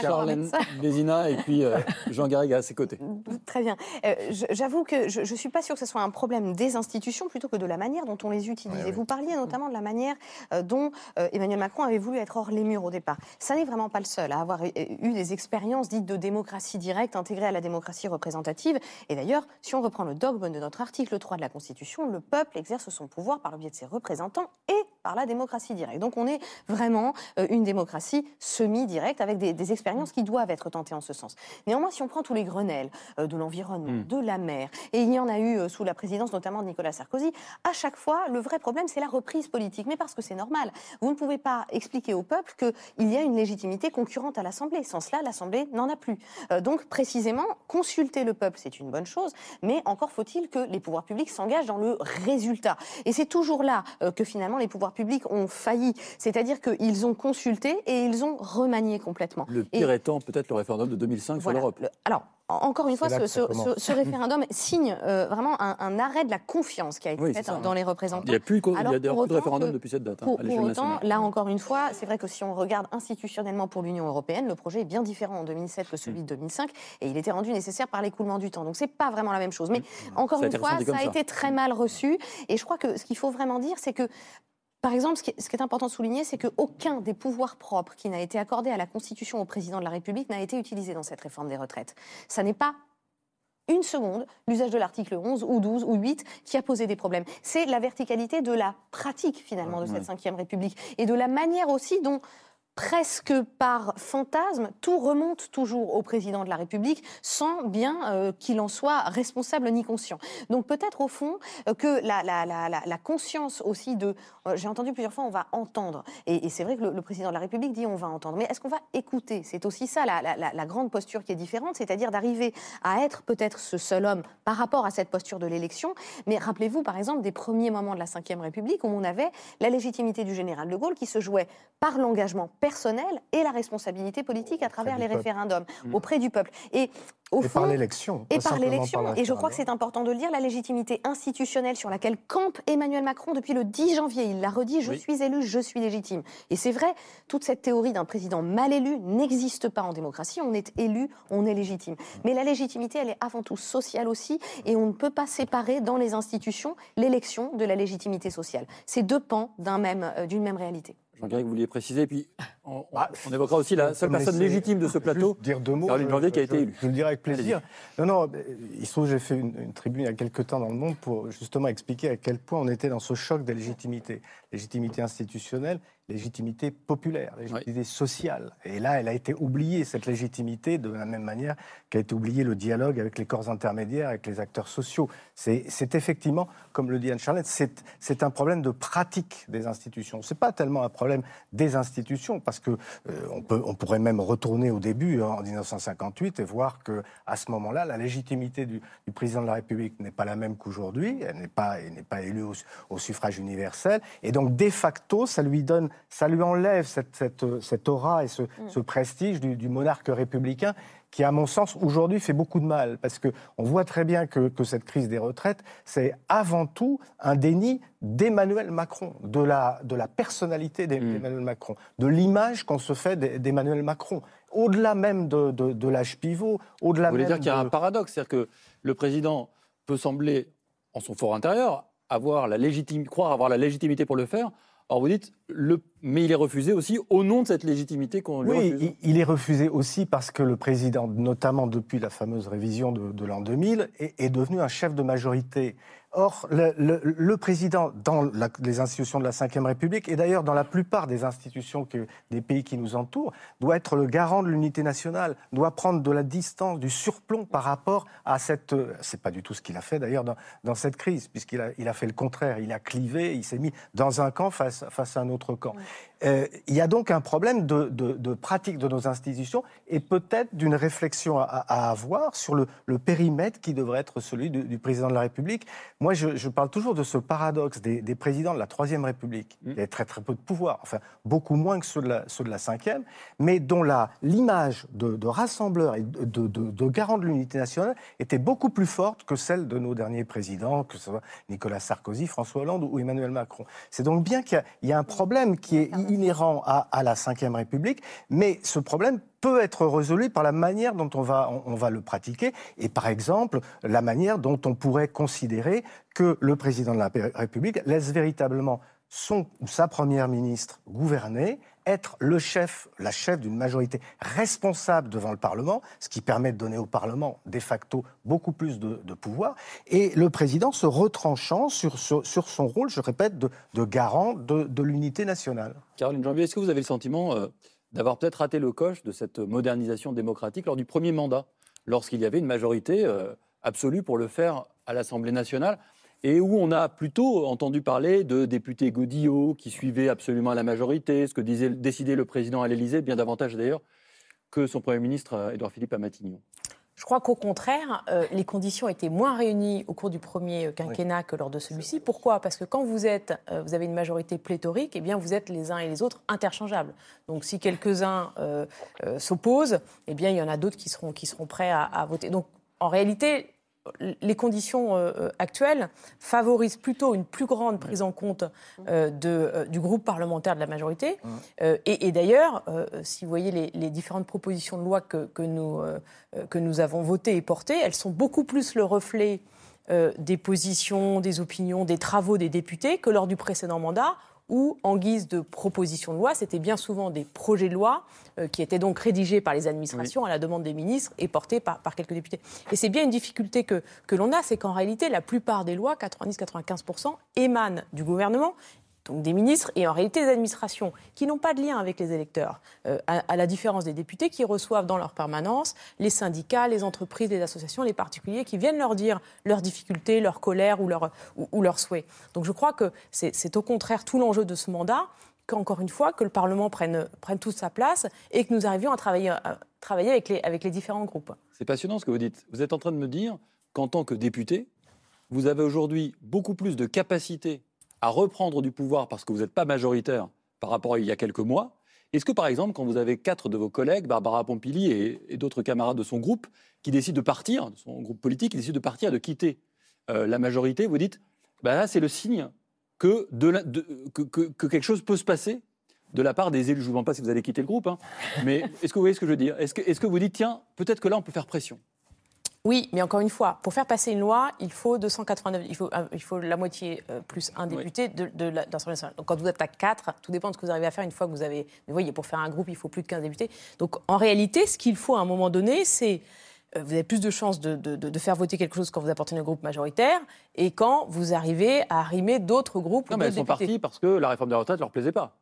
Charlène Bézina et puis euh, Jean Garrigue à ses côtés. Très bien. Euh, j'avoue que je ne suis pas sûre que ce soit un problème des institutions plutôt que de la manière dont on les utilise. Et vous parliez notamment de la manière euh, dont Emmanuel Macron avait voulu être hors les murs au départ. Ça n'est vraiment pas le seul à avoir eu des expériences dites de démocratie directe intégrées à la démocratie représentative. Et d'ailleurs, si on reprend le dogme de notre article 3 de la Constitution, le peuple exerce son pouvoir par le biais de ses représentants et par la démocratie directe. Donc on est vraiment euh, une démocratie semi-directe avec des, expériences qui doivent être tentées en ce sens. Néanmoins, si on prend tous les Grenelles euh, de l'environnement, hmm. de la mer, et il y en a eu euh, sous la présidence notamment de Nicolas Sarkozy, à chaque fois, le vrai problème, c'est la reprise politique. Mais parce que c'est normal. Vous ne pouvez pas expliquer au peuple qu'il y a une légitimité concurrente à l'Assemblée. Sans cela, l'Assemblée n'en a plus. donc précisément, consulter le peuple, c'est une bonne chose, mais encore faut-il que les pouvoirs publics s'engagent dans le résultat. Et c'est toujours là que finalement les pouvoirs publics ont failli. C'est-à-dire qu'ils ont consulté et ils ont remanié complètement. Le pire étant peut-être le référendum de 2005 sur l'Europe. Alors, encore une fois, ce, référendum signe euh, vraiment un, arrêt de la confiance qui a été faite dans les représentants. Il n'y a plus, il y a de référendum depuis cette date. Hein, pour, autant, là encore une fois, c'est vrai que si on regarde institutionnellement pour l'Union européenne, le projet est bien différent en 2007 que celui de 2005 et il était rendu nécessaire par l'écoulement du temps. Donc c'est pas vraiment la même chose. Mais encore une fois, ça a été très mal reçu et je crois que ce qu'il faut vraiment dire, c'est que par exemple, ce qui, est, important de souligner, c'est qu'aucun des pouvoirs propres qui n'a été accordé à la Constitution au président de la République n'a été utilisé dans cette réforme des retraites. Ça n'est pas une seconde l'usage de l'article 11 ou 12 ou 8 qui a posé des problèmes. C'est la verticalité de la pratique finalement de cette Ve République et de la manière aussi dont presque par fantasme, tout remonte toujours au président de la République sans bien euh, qu'il en soit responsable ni conscient. Donc peut-être au fond euh, que la, conscience aussi de... Euh, j'ai entendu plusieurs fois, on va entendre. Et, c'est vrai que le, président de la République dit on va entendre. Mais est-ce qu'on va écouter? C'est aussi ça la, grande posture qui est différente, c'est-à-dire d'arriver à être peut-être ce seul homme par rapport à cette posture de l'élection. Mais rappelez-vous par exemple des premiers moments de la Ve République où on avait la légitimité du général de Gaulle qui se jouait par l'engagement personnel et la responsabilité politique à travers les référendums mm. auprès du peuple. Et au par l'élection. Et par l'élection. Et je crois que c'est important de le dire, la légitimité institutionnelle sur laquelle campe Emmanuel Macron depuis le 10 janvier. Il l'a redit, je suis élu, je suis légitime. Et c'est vrai, toute cette théorie d'un président mal élu n'existe pas en démocratie. On est élu, on est légitime. Mais la légitimité, elle est avant tout sociale aussi. Et on ne peut pas séparer dans les institutions l'élection de la légitimité sociale. C'est deux pans d'une même, euh, même réalité. Jean-Guy, vous vouliez préciser, puis on, bah, évoquera aussi la seule personne légitime de ce plateau, dire deux mots, Caroline Janvier, qui a été élue. Je, le dirai avec plaisir. Non, non, il se trouve que j'ai fait une, tribune il y a quelques temps dans le monde pour justement expliquer à quel point on était dans ce choc des légitimités. Légitimité institutionnelle légitimité populaire, légitimité sociale. Et là, elle a été oubliée, cette légitimité, de la même manière qu'a été oublié le dialogue avec les corps intermédiaires, avec les acteurs sociaux. C'est effectivement, comme le dit Anne-Charlotte, c'est un problème de pratique des institutions. Ce n'est pas tellement un problème des institutions, parce que euh, on, peut, on pourrait même retourner au début, hein, en 1958, et voir que à ce moment-là, la légitimité du, président de la République n'est pas la même qu'aujourd'hui. Elle n'est pas, pas élue au, au suffrage universel. Et donc, de facto, ça lui donne ça lui enlève cette, cette, cette aura et ce, ce prestige du, du monarque républicain qui, à mon sens, aujourd'hui fait beaucoup de mal. Parce qu'on voit très bien que, que, cette crise des retraites, c'est avant tout un déni d'Emmanuel Macron, de la, de la personnalité d'Emmanuel Macron, de l'image qu'on se fait d'Emmanuel Macron. Au-delà même de, de, de l'âge pivot, au-delà Vous voulez même dire qu'il y a un paradoxe, c'est-à-dire que le président peut sembler, en son fort intérieur, avoir la légitime, croire avoir la légitimité pour le faire, Or, vous dites, le, mais il est refusé aussi au nom de cette légitimité qu'on lui oui, refuse. Oui, il est refusé aussi parce que le président, notamment depuis la fameuse révision de, de l'an 2000, est, est, devenu un chef de majorité. Or, le, le, le président, dans la, les institutions de la Ve République, et d'ailleurs dans la plupart des institutions que, des pays qui nous entourent, doit être le garant de l'unité nationale, doit prendre de la distance, du surplomb par rapport à cette... C'est pas du tout ce qu'il a fait d'ailleurs dans, dans, cette crise, puisqu'il a, il a fait le contraire. Il a clivé, il s'est mis dans un camp face, face à un autre camp. Euh, il y a donc un problème de, de, de pratique de nos institutions et peut-être d'une réflexion à, à, avoir sur le, le, périmètre qui devrait être celui du, du président de la République. Moi, je, je, parle toujours de ce paradoxe des, des présidents de la Troisième République, mmh. qui a très très peu de pouvoir, enfin beaucoup moins que ceux de la, ceux de la Cinquième, mais dont l'image de, de, rassembleur et de, de garant de l'unité nationale était beaucoup plus forte que celle de nos derniers présidents, que ce soit Nicolas Sarkozy, François Hollande ou Emmanuel Macron. C'est donc bien qu'il y, y, a un problème qui est inhérent à, à la Ve République, mais ce problème peut être résolu par la manière dont on va, le pratiquer et par exemple la manière dont on pourrait considérer que le président de la République laisse véritablement son ou sa première ministre gouverner, être le chef, la chef d'une majorité responsable devant le Parlement, ce qui permet de donner au Parlement de facto beaucoup plus de, pouvoir, et le président se retranchant sur, son rôle, je répète, de, garant de, l'unité nationale. Caroline Jambier, est-ce que vous avez le sentiment euh, d'avoir peut-être raté le coche de cette modernisation démocratique lors du premier mandat, lorsqu'il y avait une majorité euh, absolue pour le faire à l'Assemblée nationale et où on a plutôt entendu parler de députés godillots qui suivaient absolument la majorité, ce que disait, décidait le président à l'Élysée, bien davantage d'ailleurs que son Premier ministre euh, Édouard Philippe à Matignon. Je crois qu'au contraire, euh, les conditions étaient moins réunies au cours du premier quinquennat oui. que lors de celui-ci. Pourquoi? Parce que quand vous êtes, euh, vous avez une majorité pléthorique, eh bien vous êtes les uns et les autres interchangeables. Donc si quelques-uns euh, s'opposent, eh bien il y en a d'autres qui seront, qui seront prêts à, à voter. Donc en réalité, les conditions euh, actuelles favorisent plutôt une plus grande prise en compte euh, de, euh, du groupe parlementaire de la majorité. et, et d'ailleurs, si vous voyez les, les, différentes propositions de loi que, que nous, que nous avons votées et portées, elles sont beaucoup plus le reflet des positions, des opinions, des travaux des députés que lors du précédent mandat où, en guise de proposition de loi, c'était bien souvent des projets de loi euh, qui étaient donc rédigés par les administrations oui. à la demande des ministres et portés par, par quelques députés. Et c'est bien une difficulté que, que l'on a, c'est qu'en réalité, la plupart des lois, 90-95%, émanent du gouvernement donc des ministres et en réalité des administrations qui n'ont pas de lien avec les électeurs, euh, à, la différence des députés qui reçoivent dans leur permanence les syndicats, les entreprises, les associations, les particuliers qui viennent leur dire leurs difficultés, leur colère ou leurs ou, ou leur souhaits. Donc je crois que c'est au contraire tout l'enjeu de ce mandat qu'encore une fois, que le Parlement prenne, prenne toute sa place et que nous arrivions à travailler, travailler avec, les, avec les différents groupes. C'est passionnant ce que vous dites. Vous êtes en train de me dire qu'en tant que député, vous avez aujourd'hui beaucoup plus de capacité à reprendre du pouvoir parce que vous n'êtes pas majoritaire par rapport à il y a quelques mois. Est-ce que, par exemple, quand vous avez quatre de vos collègues, Barbara Pompili et, d'autres camarades de son groupe, qui décident de partir, de son groupe politique, qui décident de partir, de quitter euh, la majorité, vous dites, bah là, c'est le signe que, quelque chose peut se passer de la part des élus. Je ne vous demande pas si vous allez quitter le groupe, hein, mais est-ce que vous voyez ce que je veux dire? Est-ce que, que vous dites, tiens, peut-être que là, on peut faire pression? Oui, mais encore une fois, pour faire passer une loi, il faut 289, il faut, euh, il faut la moitié euh, plus un député oui. de, de l'Assemblée nationale. Donc quand vous êtes à 4, tout dépend de ce que vous arrivez à faire une fois que vous avez. Vous voyez, pour faire un groupe, il faut plus de 15 députés. Donc en réalité, ce qu'il faut à un moment donné, c'est vous avez plus de chances de, de, de, faire voter quelque chose quand vous appartenez au groupe majoritaire et quand vous arrivez à arrimer d'autres groupes. Non, mais elles sont parties parce que la réforme des retraites ne leur plaisait pas.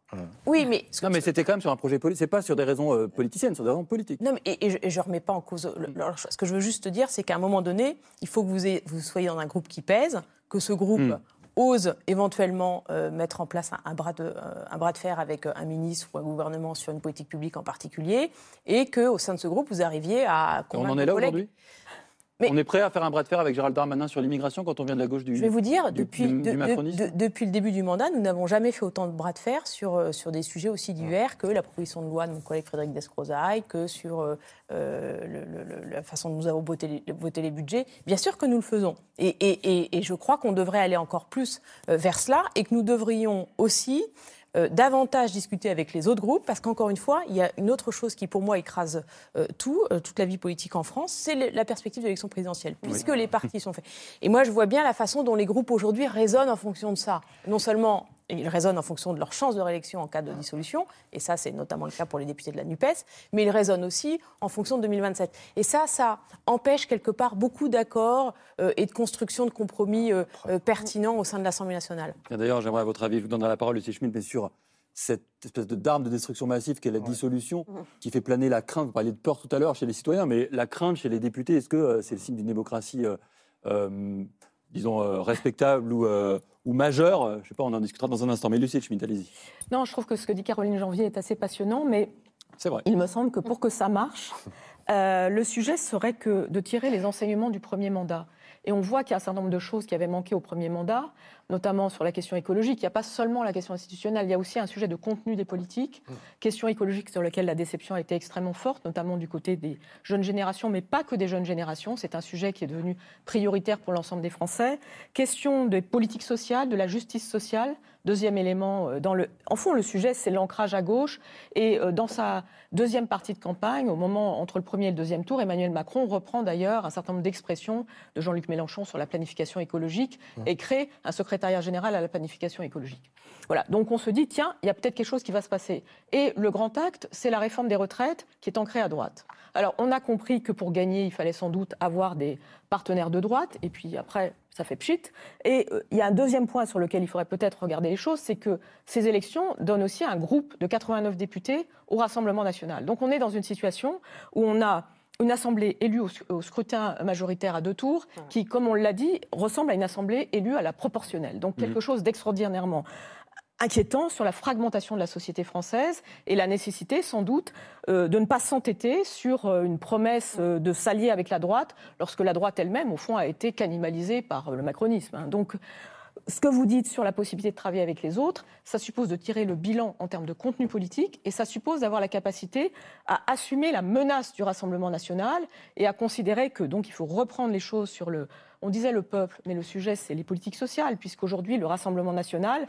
Oui, mais. Non, mais c'était quand même sur un projet politique. C'est pas sur des raisons euh, politiciennes, sur des raisons politiques. Non, mais, et, et, je, et je remets pas en cause. Le, le, ce que je veux juste dire, c'est qu'à un moment donné, il faut que vous, ayez, vous soyez dans un groupe qui pèse, que ce groupe. Mm ose éventuellement euh, mettre en place un, un, bras de, euh, un, bras de, fer avec un ministre ou un gouvernement sur une politique publique en particulier, et qu'au sein de ce groupe, vous arriviez à convaincre On en est là aujourd'hui? On est prêt à faire un bras de fer avec Gérald Darmanin sur l'immigration quand on vient de la gauche du Je vais vous dire, du- depuis, du- du de- macronisme de- depuis le début du mandat, nous n'avons jamais fait autant de bras de fer sur, euh, sur des sujets aussi divers que la proposition de loi de mon collègue Frédéric Descrozaille, que sur euh, euh, le- le- le- la façon dont nous avons voté les, voté les budgets. Bien sûr que nous le faisons. Et, et- et- et je crois qu'on devrait aller encore plus vers cela et que nous devrions aussi euh, davantage discuter avec les autres groupes, parce qu'encore une fois, il y a une autre chose qui, pour moi, écrase euh, tout, euh, toute la vie politique en France, c'est la perspective de l'élection présidentielle, puisque les partis sont faits. Et moi, je vois bien la façon dont les groupes aujourd'hui raisonnent en fonction de ça. Non seulement ils raisonnent en fonction de leur chance de réélection en cas de dissolution, et ça, c'est notamment le cas pour les députés de la NUPES, mais ils raisonnent aussi en fonction de 2027. Et ça, ça empêche quelque part beaucoup d'accords euh, et de construction de compromis euh, euh, pertinents au sein de l'Assemblée nationale. D'ailleurs, j'aimerais à votre avis, je vous donnerai la parole, Lucie Schmitt, mais sur cette espèce de d'arme de destruction massive qu'est la dissolution, qui fait planer la crainte. Vous parliez de peur tout à l'heure chez les citoyens, mais la crainte chez les députés, est-ce que euh, c'est le signe d'une démocratie, euh, euh, disons, euh, respectable ou, euh, ou majeure Je ne sais pas, on en discutera dans un instant. Mais Lucie Schmitt, allez-y. Non, je trouve que ce que dit Caroline Janvier est assez passionnant, mais vrai. il me semble que pour que ça marche, euh, le sujet serait que de tirer les enseignements du premier mandat. Et on voit qu'il y a un certain nombre de choses qui avaient manqué au premier mandat, notamment sur la question écologique. Il n'y a pas seulement la question institutionnelle, il y a aussi un sujet de contenu des politiques, question écologique sur laquelle la déception a été extrêmement forte, notamment du côté des jeunes générations, mais pas que des jeunes générations. C'est un sujet qui est devenu prioritaire pour l'ensemble des Français. Question des politiques sociales, de la justice sociale. Deuxième élément, euh, dans le, en fond, le sujet, c'est l'ancrage à gauche. Et euh, dans sa deuxième partie de campagne, au moment entre le premier et le deuxième tour, Emmanuel Macron reprend d'ailleurs un certain nombre d'expressions de Jean-Luc Mélenchon sur la planification écologique et crée un secrétariat général à la planification écologique. Voilà, donc on se dit, tiens, il y a peut-être quelque chose qui va se passer. Et le grand acte, c'est la réforme des retraites qui est ancrée à droite. Alors, on a compris que pour gagner, il fallait sans doute avoir des partenaires de droite, et puis après, ça fait pchit. Et euh, il y a un deuxième point sur lequel il faudrait peut-être regarder les choses, c'est que ces élections donnent aussi un groupe de 89 députés au Rassemblement national. Donc on est dans une situation où on a une assemblée élue au, au scrutin majoritaire à deux tours, qui, comme on l'a dit, ressemble à une assemblée élue à la proportionnelle. Donc quelque chose d'extraordinairement inquiétant sur la fragmentation de la société française et la nécessité sans doute euh, de ne pas s'entêter sur euh, une promesse euh, de s'allier avec la droite lorsque la droite elle-même, au fond, a été cannibalisée par euh, le macronisme. hein. Donc, ce que vous dites sur la possibilité de travailler avec les autres, ça suppose de tirer le bilan en termes de contenu politique et ça suppose d'avoir la capacité à assumer la menace du Rassemblement national et à considérer que donc il faut reprendre les choses sur le. On disait le peuple, mais le sujet c'est les politiques sociales, puisqu'aujourd'hui le Rassemblement national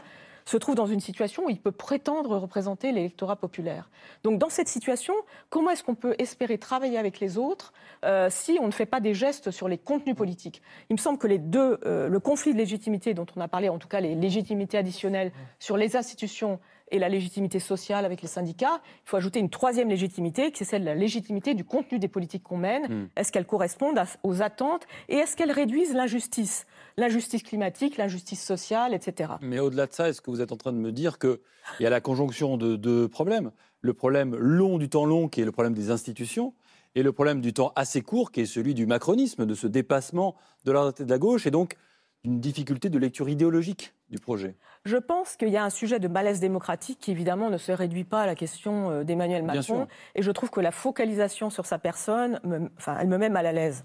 se trouve dans une situation où il peut prétendre représenter l'électorat populaire. Donc dans cette situation, comment est-ce qu'on peut espérer travailler avec les autres euh, si on ne fait pas des gestes sur les contenus politiques? Il me semble que les deux, euh, le conflit de légitimité dont on a parlé, en tout cas les légitimités additionnelles sur les institutions et la légitimité sociale avec les syndicats, il faut ajouter une troisième légitimité, qui est celle de la légitimité du contenu des politiques qu'on mène. Mm. Est-ce qu'elles correspondent à- aux attentes et est-ce qu'elles réduisent l'injustice? L'injustice climatique, l'injustice sociale, etc. Mais au-delà de ça, est-ce que vous êtes en train de me dire qu'il y a la conjonction de deux problèmes? Le problème long du temps long, qui est le problème des institutions, et le problème du temps assez court, qui est celui du macronisme, de ce dépassement de la droite et de la gauche, et donc d'une difficulté de lecture idéologique du projet. Je pense qu'il y a un sujet de malaise démocratique qui, évidemment, ne se réduit pas à la question euh, d'Emmanuel Macron. Et je trouve que la focalisation sur sa personne, me- enfin, elle me met mal à l'aise.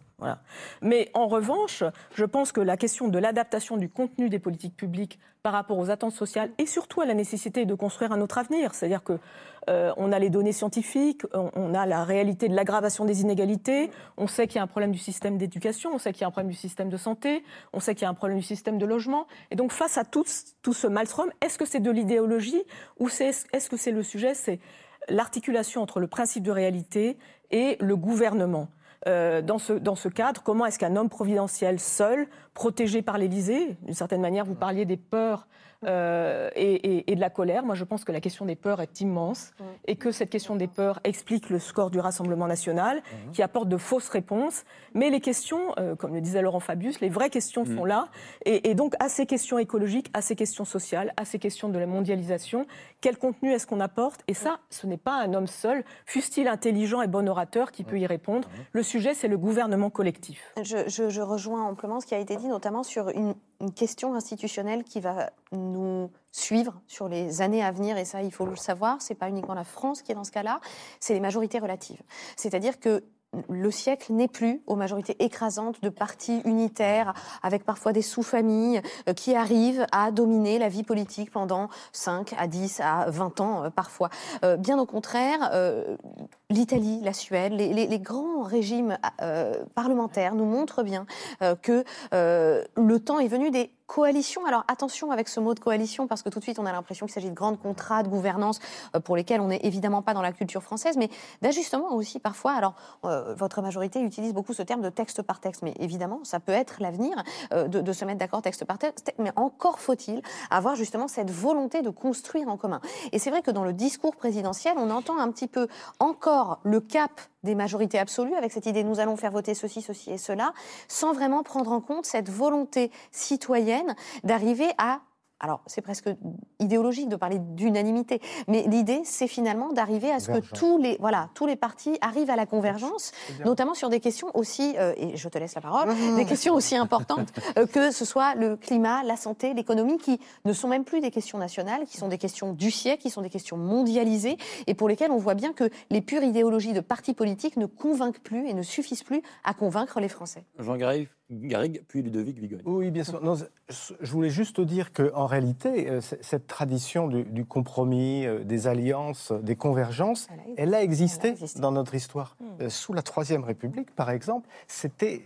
Mais en revanche, je pense que la question de l'adaptation du contenu des politiques publiques par rapport aux attentes sociales et surtout à la nécessité de construire un autre avenir, c'est-à-dire que euh, on a les données scientifiques, on, a la réalité de l'aggravation des inégalités, on sait qu'il y a un problème du système d'éducation, on sait qu'il y a un problème du système de santé, on sait qu'il y a un problème du système de logement. Et donc face à tout, ce- maelstrom, est-ce que c'est de l'idéologie ou est-ce que c'est le sujet, c'est l'articulation entre le principe de réalité et le gouvernement Euh, dans, ce, dans ce cadre, comment est-ce qu'un homme providentiel seul, protégé par l'Élysée, d'une certaine manière, vous parliez des peurs euh, et, et- et de la colère. Moi, je pense que la question des peurs est immense et que cette question des peurs explique le score du Rassemblement national, qui apporte de fausses réponses. Mais les questions, euh, comme le disait Laurent Fabius, les vraies questions sont là. Et, et donc, à ces questions écologiques, à ces questions sociales, à ces questions de la mondialisation, quel contenu est-ce qu'on apporte? Et ça, ce n'est pas un homme seul, fût-il intelligent et bon orateur, qui peut y répondre? Le sujet, c'est le gouvernement collectif. Je, je- je rejoins amplement ce qui a été dit, notamment sur une, une question institutionnelle qui va nous suivre sur les années à venir, et ça, il faut le savoir, c'est pas uniquement la France qui est dans ce cas-là, c'est les majorités relatives. C'est-à-dire que le siècle n'est plus aux majorités écrasantes de partis unitaires, avec parfois des sous-familles euh, qui arrivent à dominer la vie politique pendant 5 à 10 à 20 ans euh, parfois. Euh, bien au contraire, l'Italie, la Suède, les, grands régimes parlementaires nous montrent bien que le temps est venu des coalition. Alors attention avec ce mot de coalition, parce que tout de suite on a l'impression qu'il s'agit de grands contrats de gouvernance euh, pour lesquels on n'est évidemment pas dans la culture française, mais d'ajustement aussi parfois. Alors euh, votre majorité utilise beaucoup ce terme de texte par texte, mais évidemment ça peut être l'avenir euh, de, se mettre d'accord texte par texte, mais encore faut-il avoir justement cette volonté de construire en commun. Et c'est vrai que dans le discours présidentiel, on entend un petit peu encore le cap des majorités absolues, avec cette idée nous allons faire voter ceci, ceci et cela, sans vraiment prendre en compte cette volonté citoyenne d'arriver à alors c'est presque idéologique de parler d'unanimité, mais l'idée c'est finalement d'arriver à ce que tous les, voilà, tous les partis arrivent à la convergence, notamment sur des questions aussi, euh, et je te laisse la parole, des questions aussi importantes euh, que ce soit le climat, la santé, l'économie, qui ne sont même plus des questions nationales, qui sont des questions du siècle, qui sont des questions mondialisées, et pour lesquelles on voit bien que les pures idéologies de partis politiques ne convainquent plus et ne suffisent plus à convaincre les Français. Jean Garrigue, Garrigue puis Ludovic Vigogne. Oui, bien sûr. je voulais juste dire qu'en réalité, euh, cette tradition du, compromis, euh, des alliances, des convergences, elle a existé, dans notre histoire. Hmm. Euh, sous la Troisième République, par exemple, c'était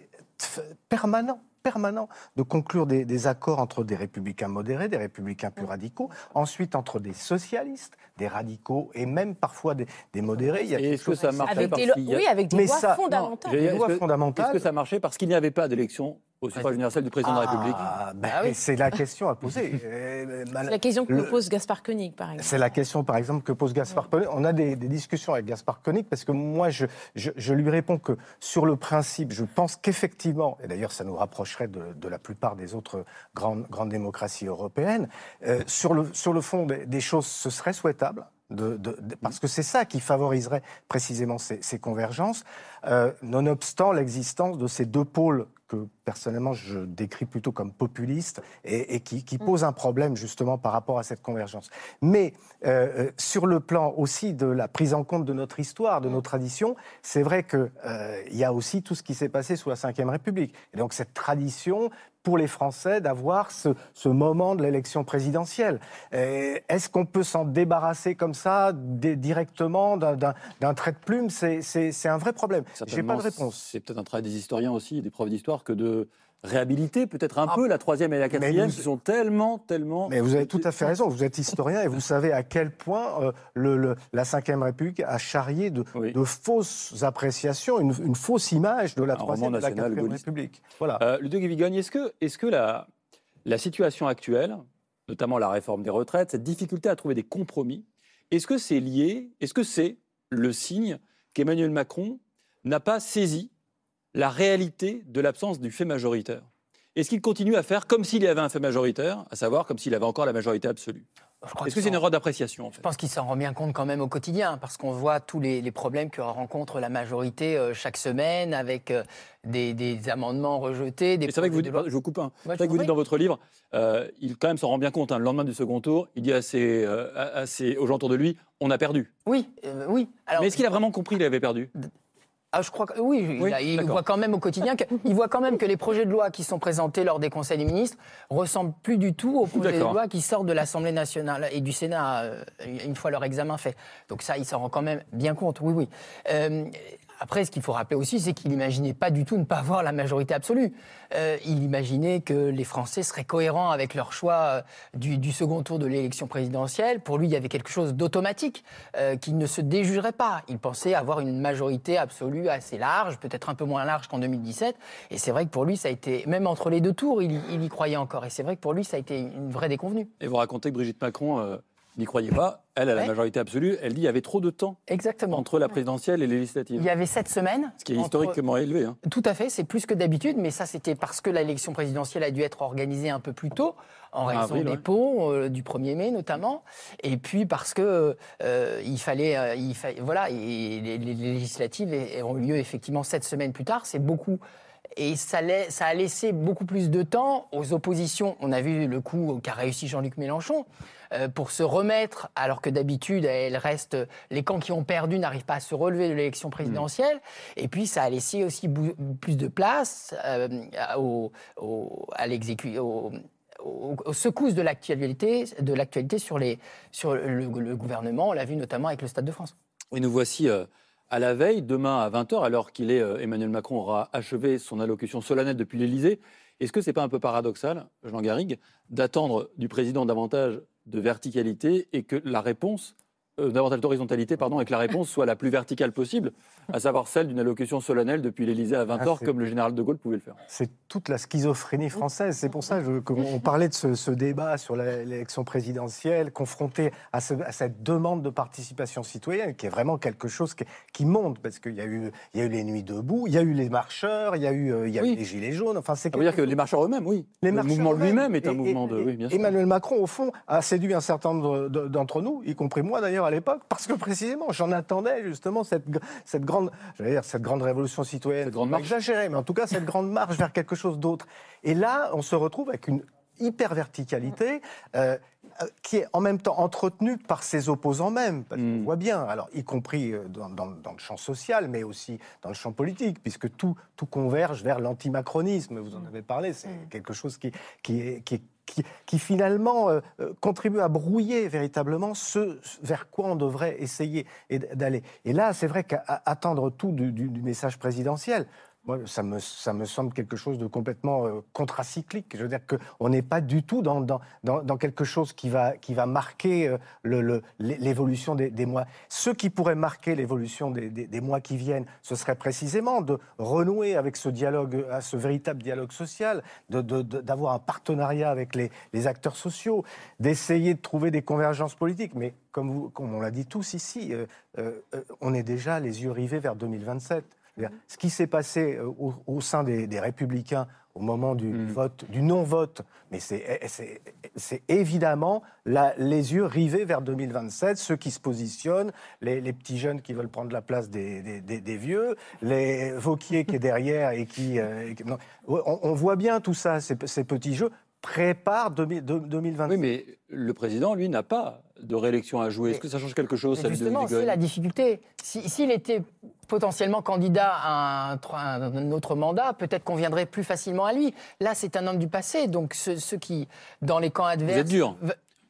permanent permanent de conclure des, accords entre des républicains modérés, des républicains plus radicaux, ensuite entre des socialistes, des radicaux et même parfois des, modérés. Il y a est-ce que ça marchait avec des, Oui, avec des lois fondamentales. Est-ce que ça marchait parce qu'il n'y avait pas d'élection au suffrage universel du président de la République ah, ben, ah C'est la question à poser. Euh, c'est la question que pose Gaspard Koenig, par exemple. C'est la question, par exemple, que pose Gaspard Koenig. On a des, discussions avec Gaspard Koenig parce que moi, je, je, lui réponds que sur le principe, je pense qu'effectivement, et d'ailleurs ça nous rapprocherait de, la plupart des autres grandes, grandes démocraties européennes, euh, sur, le, sur le fond des, choses, ce serait souhaitable. De, parce que c'est ça qui favoriserait précisément ces, convergences, euh, nonobstant l'existence de ces deux pôles que personnellement je décris plutôt comme populiste et, qui, qui, mm. pose un problème justement par rapport à cette convergence. Mais euh, euh, sur le plan aussi de la prise en compte de notre histoire, de nos mm. traditions, c'est vrai qu'il euh, y a aussi tout ce qui s'est passé sous la Ve République. Et donc cette tradition pour les Français d'avoir ce, ce, moment de l'élection présidentielle. Est-ce qu'on peut s'en débarrasser comme ça, directement, d'un trait de plume? C'est un vrai problème. J'ai pas de réponse. C'est peut-être un travail des historiens aussi, des profs d'histoire, que de réhabiliter peut-être un ah. peu la troisième et la quatrième, qui sont tellement, tellement... Mais vous avez tout à fait raison, vous êtes historien et vous savez à quel point euh, le, la Ve République a charrié de, de fausses appréciations, une, fausse image de la troisième et la quatrième République. Voilà. Euh, Ludovic Vigogne, est-ce que, est -ce que la, la situation actuelle, notamment la réforme des retraites, cette difficulté à trouver des compromis, est-ce que c'est lié, est-ce que c'est le signe qu'Emmanuel Macron n'a pas saisi la réalité de l'absence du fait majoritaire Est-ce qu'il continue à faire comme s'il y avait un fait majoritaire, à savoir comme s'il avait encore la majorité absolue? Est-ce que c'est une erreur d'appréciation Je pense qu'il s'en rend bien compte quand même au quotidien, parce qu'on voit tous les, problèmes que rencontre la majorité euh, chaque semaine, avec euh, des, amendements rejetés. C'est vrai que vous, je vous coupe un. c'est vrai que vous dites dans votre livre, euh, il quand même s'en rend bien compte. Hein, le lendemain du second tour, il dit à aux gens autour de lui, on a perdu. Oui, oui. Mais est-ce qu'il a vraiment compris qu'il avait perdu? Ah, je crois que oui, il, voit quand même au quotidien que, il voit quand même que les projets de loi qui sont présentés lors des conseils des ministres ressemblent plus du tout aux projets de loi qui sortent de l'Assemblée nationale et du Sénat euh, une fois leur examen fait. Donc ça, il s'en rend quand même bien compte. Oui, oui. Euh, après, ce qu'il faut rappeler aussi, c'est qu'il n'imaginait pas du tout ne pas avoir la majorité absolue. Euh, il imaginait que les Français seraient cohérents avec leur choix euh, du, second tour de l'élection présidentielle. Pour lui, il y avait quelque chose d'automatique euh, qui ne se déjugerait pas. Il pensait avoir une majorité absolue assez large, peut-être un peu moins large qu'en 2017. Et c'est vrai que pour lui, ça a été, même entre les deux tours, il, il y croyait encore. Et c'est vrai que pour lui, ça a été une vraie déconvenue. Et vous racontez que Brigitte Macron n'y croyez pas. Elle a la majorité absolue. Elle dit qu'il y avait trop de temps Exactement. entre la présidentielle et les législatives. Il y avait sept semaines. Ce qui est historiquement élevé. Hein. Tout à fait, c'est plus que d'habitude, mais ça c'était parce que l'élection présidentielle a dû être organisée un peu plus tôt, en raison des ponts, euh, du 1er mai notamment, et puis parce que euh, il fallait, euh, il voilà, les, législatives ont lieu effectivement sept semaines plus tard. C'est beaucoup et ça, a laissé beaucoup plus de temps aux oppositions. On a vu le coup qu'a réussi Jean-Luc Mélenchon euh, pour se remettre, alors que d'habitude, elle reste, les camps qui ont perdu n'arrivent pas à se relever de l'élection présidentielle. Et puis, ça a laissé aussi plus de place euh, aux, secousses de l'actualité, sur le, gouvernement. On l'a vu notamment avec le Stade de France. Et nous voici euh, à la veille, demain à 20h, alors qu'il est Emmanuel Macron aura achevé son allocution solennelle depuis l'Élysée. Est-ce que ce n'est pas un peu paradoxal, Jean Garrigue, d'attendre du président davantage de verticalité et que la réponse euh, davantage d'horizontalité, pardon, et que la réponse soit la plus verticale possible, à savoir celle d'une allocution solennelle depuis l'Élysée à 20h, ah, comme le général de Gaulle pouvait le faire. C'est toute la schizophrénie française. C'est pour ça qu'on parlait de ce, débat sur l'élection présidentielle, confronté à, cette demande de participation citoyenne, qui est vraiment quelque chose qui, monte, parce qu'il y, a eu, il y a eu les nuits debout, il y a eu les marcheurs, il y a eu, euh, il y a les gilets jaunes. Enfin, c'est. Ça veut dire que les marcheurs eux-mêmes, oui. le mouvement lui-même est un mouvement de. Oui, bien sûr. Emmanuel Macron, au fond, a séduit un certain nombre d'entre nous, y compris moi d'ailleurs à l'époque, parce que précisément, j'en attendais justement cette, cette grande, dire, cette grande révolution citoyenne. Cette grande marche. Exagéré, mais en tout cas cette grande marche vers quelque chose d'autre. Et là, on se retrouve avec une hyper verticalité. Euh, qui est en même temps entretenue par ses opposants même. Parce qu'on mm. voit bien, alors y compris euh, dans, dans, dans, le champ social, mais aussi dans le champ politique, puisque tout, tout converge vers l'antimacronisme. Vous en avez parlé, c'est mm. quelque chose qui, qui, est, qui est qui, finalement euh, euh, contribue à brouiller véritablement ce vers quoi on devrait essayer d'aller. Et là, c'est vrai qu'attendre tout du, message présidentiel, moi, ça me, semble quelque chose de complètement euh, contracyclique. Je veux dire qu'on n'est pas du tout dans, quelque chose qui va, marquer euh, l'évolution des, mois. Ce qui pourrait marquer l'évolution des, mois qui viennent, ce serait précisément de renouer avec ce dialogue, à ce véritable dialogue social, d'avoir un partenariat avec les, acteurs sociaux, d'essayer de trouver des convergences politiques. Mais comme on l'a dit tous ici, euh, on est déjà les yeux rivés vers 2027. Ce qui s'est passé euh, au, sein des, Républicains au moment du mm. vote, du non-vote, mais c'est évidemment les yeux rivés vers 2027, ceux qui se positionnent, les, petits jeunes qui veulent prendre la place des, vieux, les Vauquier qui est derrière et qui... Euh, on, voit bien tout ça, ces, petits jeux préparent 2027. Oui, mais le président, lui, n'a pas de réélection à jouer. Est-ce que ça change quelque chose Justement, c'est la difficulté. S'il était potentiellement candidat à un, autre mandat, peut-être qu'on viendrait plus facilement à lui. Là, c'est un homme du passé, donc ceux, qui, dans les camps adverses... Vous êtes dur.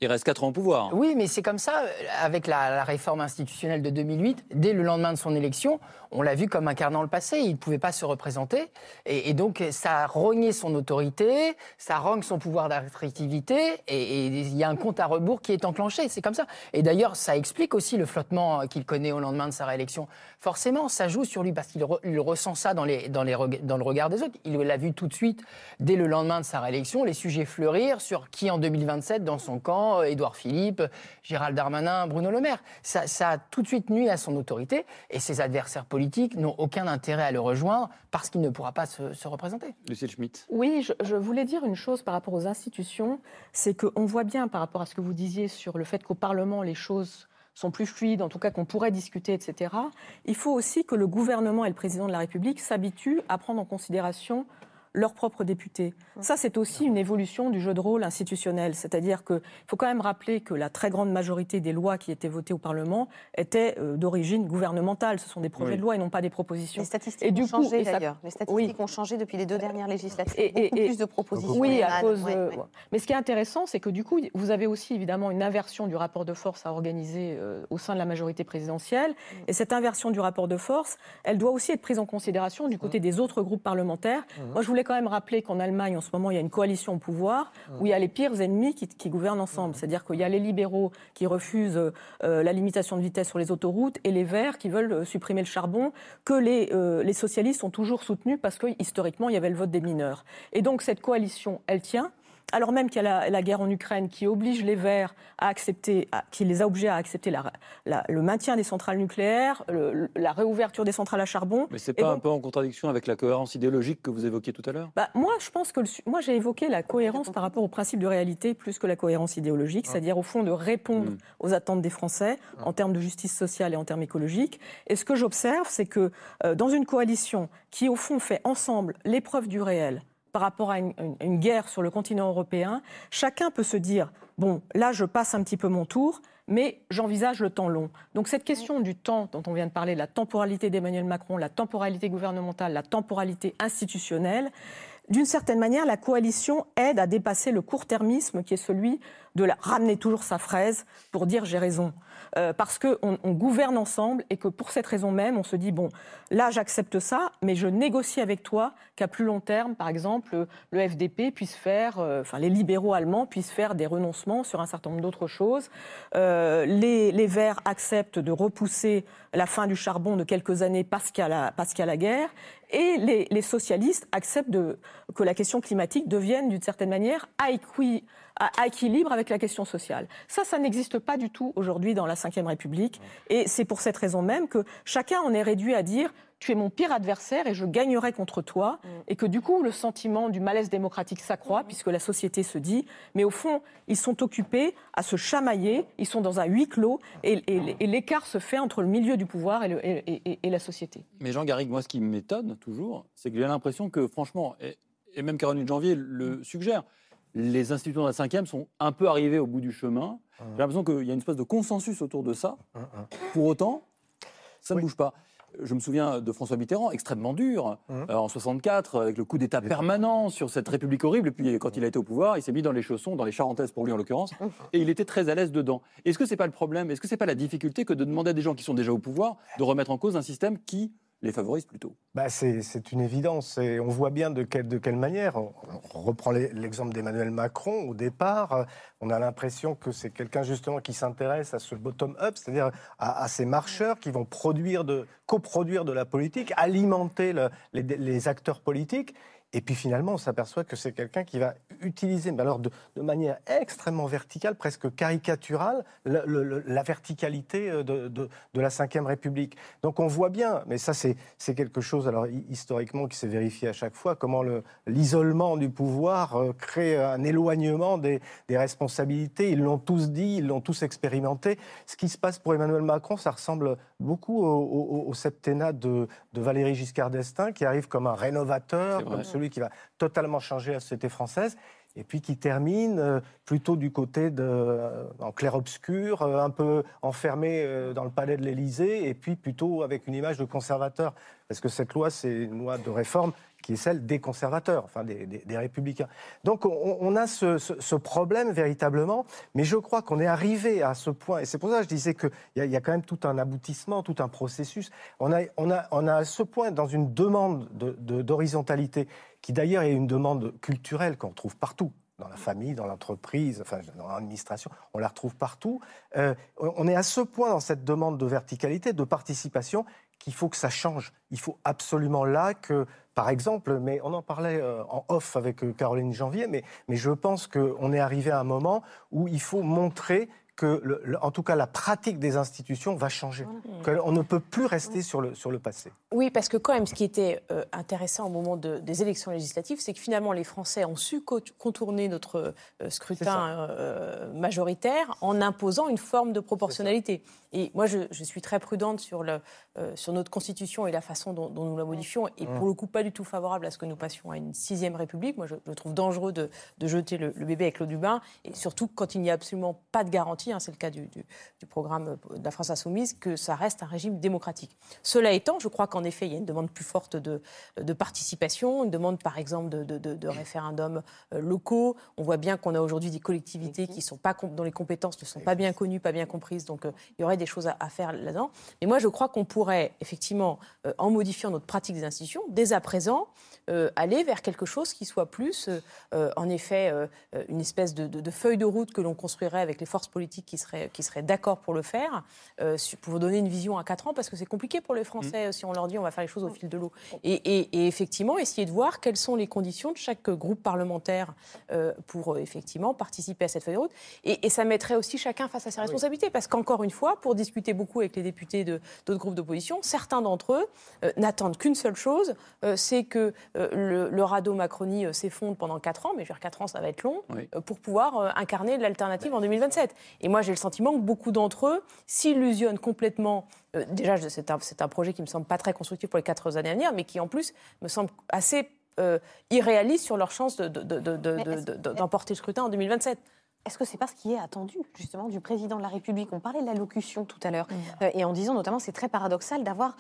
Il reste 4 ans au pouvoir. Oui, mais c'est comme ça. Avec la, réforme institutionnelle de 2008, dès le lendemain de son élection, on l'a vu comme incarnant le passé. Il ne pouvait pas se représenter. Et, donc, ça a rogné son autorité, ça rogne son pouvoir d'attractivité. Et, il y a un compte à rebours qui est enclenché. C'est comme ça. Et d'ailleurs, ça explique aussi le flottement qu'il connaît au lendemain de sa réélection. Forcément, ça joue sur lui parce qu'il ressent ça dans, le regard des autres. Il l'a vu tout de suite, dès le lendemain de sa réélection, les sujets fleurir sur qui en 2027, dans son camp, Édouard Philippe, Gérald Darmanin, Bruno Le Maire. Ça, a tout de suite nuit à son autorité et ses adversaires politiques n'ont aucun intérêt à le rejoindre parce qu'il ne pourra pas se, représenter. Lucille Schmitt. Oui, je, voulais dire une chose par rapport aux institutions, c'est qu'on voit bien par rapport à ce que vous disiez sur le fait qu'au Parlement, les choses sont plus fluides, en tout cas qu'on pourrait discuter, etc. Il faut aussi que le gouvernement et le président de la République s'habituent à prendre en considération leurs propres députés. Ça, c'est aussi une évolution du jeu de rôle institutionnel. C'est-à-dire qu'il faut quand même rappeler que la très grande majorité des lois qui étaient votées au Parlement étaient euh, d'origine gouvernementale. Ce sont des projets de loi et non pas des propositions. Les statistiques et ont changé d'ailleurs. Les statistiques ont changé depuis les deux dernières législatives. Et, plus de propositions. Oui, à cause. Mais ce qui est intéressant, c'est que du coup, vous avez aussi évidemment une inversion du rapport de force à organiser euh, au sein de la majorité présidentielle. Mm. Et cette inversion du rapport de force, elle doit aussi être prise en considération du côté mm. des autres groupes parlementaires. Mm. Moi, je voulais quand même rappeler qu'en Allemagne, en ce moment, il y a une coalition au pouvoir où il y a les pires ennemis qui, gouvernent ensemble. C'est-à-dire qu'il y a les libéraux qui refusent euh, la limitation de vitesse sur les autoroutes et les Verts qui veulent euh, supprimer le charbon, que les, euh, les socialistes ont toujours soutenu parce que historiquement, il y avait le vote des mineurs. Et donc, cette coalition, elle tient. Alors même qu'il y a la, guerre en Ukraine qui oblige les Verts à accepter, qui les a obligés à accepter le maintien des centrales nucléaires, la réouverture des centrales à charbon. Mais c'est pas un peu en contradiction avec la cohérence idéologique que vous évoquiez tout à l'heure? Bah, Moi, je pense que moi j'ai évoqué la cohérence par rapport au principe de réalité plus que la cohérence idéologique, ah. c'est-à-dire au fond de répondre mm. aux attentes des Français ah. en termes de justice sociale et en termes écologiques. Et ce que j'observe, c'est que euh, dans une coalition qui au fond fait ensemble l'épreuve du réel, par rapport à une, guerre sur le continent européen, chacun peut se dire, bon, là je passe un petit peu mon tour, mais j'envisage le temps long. Donc cette question du temps dont on vient de parler, la temporalité d'Emmanuel Macron, la temporalité gouvernementale, la temporalité institutionnelle, d'une certaine manière, la coalition aide à dépasser le court-termisme qui est celui de ramener toujours sa fraise pour dire j'ai raison. Euh, parce qu'on on gouverne ensemble et que pour cette raison même, on se dit, bon, là j'accepte ça, mais je négocie avec toi qu'à plus long terme, par exemple, le FDP puisse faire, euh, enfin les libéraux allemands puissent faire des renoncements sur un certain nombre d'autres choses. Euh, les, Verts acceptent de repousser la fin du charbon de quelques années parce qu'il y, a la guerre. Et les, socialistes acceptent que la question climatique devienne d'une certaine manière à, à, équilibre avec la question sociale. Ça, ça n'existe pas du tout aujourd'hui dans la Ve République. Et c'est pour cette raison même que chacun en est réduit à dire tu es mon pire adversaire et je gagnerai contre toi. Mm. Et que du coup, le sentiment du malaise démocratique s'accroît, puisque la société se dit, mais au fond, ils sont occupés à se chamailler, ils sont dans un huis clos, et, l'écart se fait entre le milieu du pouvoir et, la société. Mais Jean Garrigue, moi, ce qui m'étonne toujours, c'est que j'ai l'impression que, franchement, et, même Caroline Janvier le suggère, les institutions de la cinquième sont un peu arrivées au bout du chemin. J'ai l'impression qu'il y a une espèce de consensus autour de ça. Pour autant, ça ne bouge pas. Je me souviens de François Mitterrand, extrêmement dur, euh, en 64, avec le coup d'État permanent sur cette République horrible. Et puis, quand il a été au pouvoir, il s'est mis dans les chaussons, dans les charentaises pour lui en l'occurrence, et il était très à l'aise dedans. Est-ce que ce n'est pas le problème? Est-ce que ce n'est pas la difficulté que de demander à des gens qui sont déjà au pouvoir de remettre en cause un système qui les favorise plutôt bah C'est une évidence. Et on voit bien de quelle, de quelle manière. On, reprend l'exemple d'Emmanuel Macron. Au départ, on a l'impression que c'est quelqu'un justement qui s'intéresse à ce bottom-up, c'est-à-dire à, ces marcheurs qui vont produire de, coproduire de la politique, alimenter les, les acteurs politiques. Et puis finalement, on s'aperçoit que c'est quelqu'un qui va utiliser, mais alors de, manière extrêmement verticale, presque caricaturale, la verticalité euh, de, de, la Ve République. Donc on voit bien, mais ça c'est quelque chose, alors historiquement, qui s'est vérifié à chaque fois, comment l'isolement du pouvoir euh, crée un éloignement des, des responsabilités. Ils l'ont tous dit, ils l'ont tous expérimenté. Ce qui se passe pour Emmanuel Macron, ça ressemble beaucoup au, au, septennat de, Valéry Giscard d'Estaing, qui arrive comme un rénovateur, comme celui qui va totalement changer la société française et puis qui termine euh, plutôt du côté de, euh, en clair-obscur, euh, un peu enfermé dans le palais de l'Élysée, et puis plutôt avec une image de conservateur. Parce que cette loi, c'est une loi de réforme qui est celle des conservateurs, enfin des, républicains. Donc on, a ce, problème véritablement, mais je crois qu'on est arrivé à ce point, et c'est pour ça que je disais qu'il y, a quand même tout un aboutissement, tout un processus. On a, on a, on a à ce point, dans une demande d'horizontalité, qui d'ailleurs est une demande culturelle qu'on retrouve partout, dans la famille, dans l'entreprise, enfin dans l'administration, on la retrouve partout. Euh, on est à ce point dans cette demande de verticalité, de participation, qu'il faut que ça change. Il faut absolument là que, par exemple, mais on en parlait euh, en off avec euh, Caroline Janvier, mais, mais je pense qu'on est arrivé à un moment où il faut montrer que, en tout cas, la pratique des institutions va changer. On ne peut plus rester sur le, sur le passé. Oui, parce que quand même, ce qui était euh, intéressant au moment des élections législatives, c'est que finalement, les Français ont su contourner notre euh, scrutin euh, majoritaire en imposant une forme de proportionnalité. Et moi, je, suis très prudente sur, le, sur notre Constitution et la façon dont, nous la modifions, et pour le coup, pas du tout favorable à ce que nous passions à une sixième République. Moi, je, trouve dangereux de, jeter le, le bébé avec l'eau du bain, et surtout quand il n'y a absolument pas de garantie Hein, c'est le cas du, programme de la France insoumise, que ça reste un régime démocratique. Cela étant, je crois qu'en effet, il y a une demande plus forte de, participation, une demande par exemple de, référendums euh, locaux. On voit bien qu'on a aujourd'hui des collectivités qui sont pas, dont les compétences ne sont pas bien connues, pas bien comprises, donc euh, il y aurait des choses à, faire là-dedans. Mais moi, je crois qu'on pourrait effectivement, euh, en modifiant notre pratique des institutions, dès à présent, aller vers quelque chose qui soit plus, en effet, une espèce de feuille de route que l'on construirait avec les forces politiques qui seraient, qui seraient d'accord pour le faire, pour vous donner une vision à 4 ans, parce que c'est compliqué pour les Français mmh. si on leur dit on va faire les choses au fil de l'eau. Et, effectivement, essayer de voir quelles sont les conditions de chaque groupe parlementaire pour effectivement participer à cette feuille de route. Et, ça mettrait aussi chacun face à ses responsabilités, parce qu'encore une fois, pour discuter beaucoup avec les députés d'autres groupes d'opposition, certains d'entre eux n'attendent qu'une seule chose, c'est que le, le radeau Macronie s'effondre pendant 4 ans, mais je veux dire 4 ans ça va être long, pour pouvoir incarner l'alternative en 2027. Et moi j'ai le sentiment que beaucoup d'entre eux s'illusionnent complètement déjà, c'est un, un, projet qui me semble pas très constructif pour les quatre années à venir, mais qui en plus me semble assez irréaliste sur leur chance d'emporter le scrutin en 2027. Est-ce que c'est pas ce qui est attendu justement du président de la République? On parlait de l'allocution tout à l'heure mmh. euh, et en disant notamment c'est très paradoxal d'avoir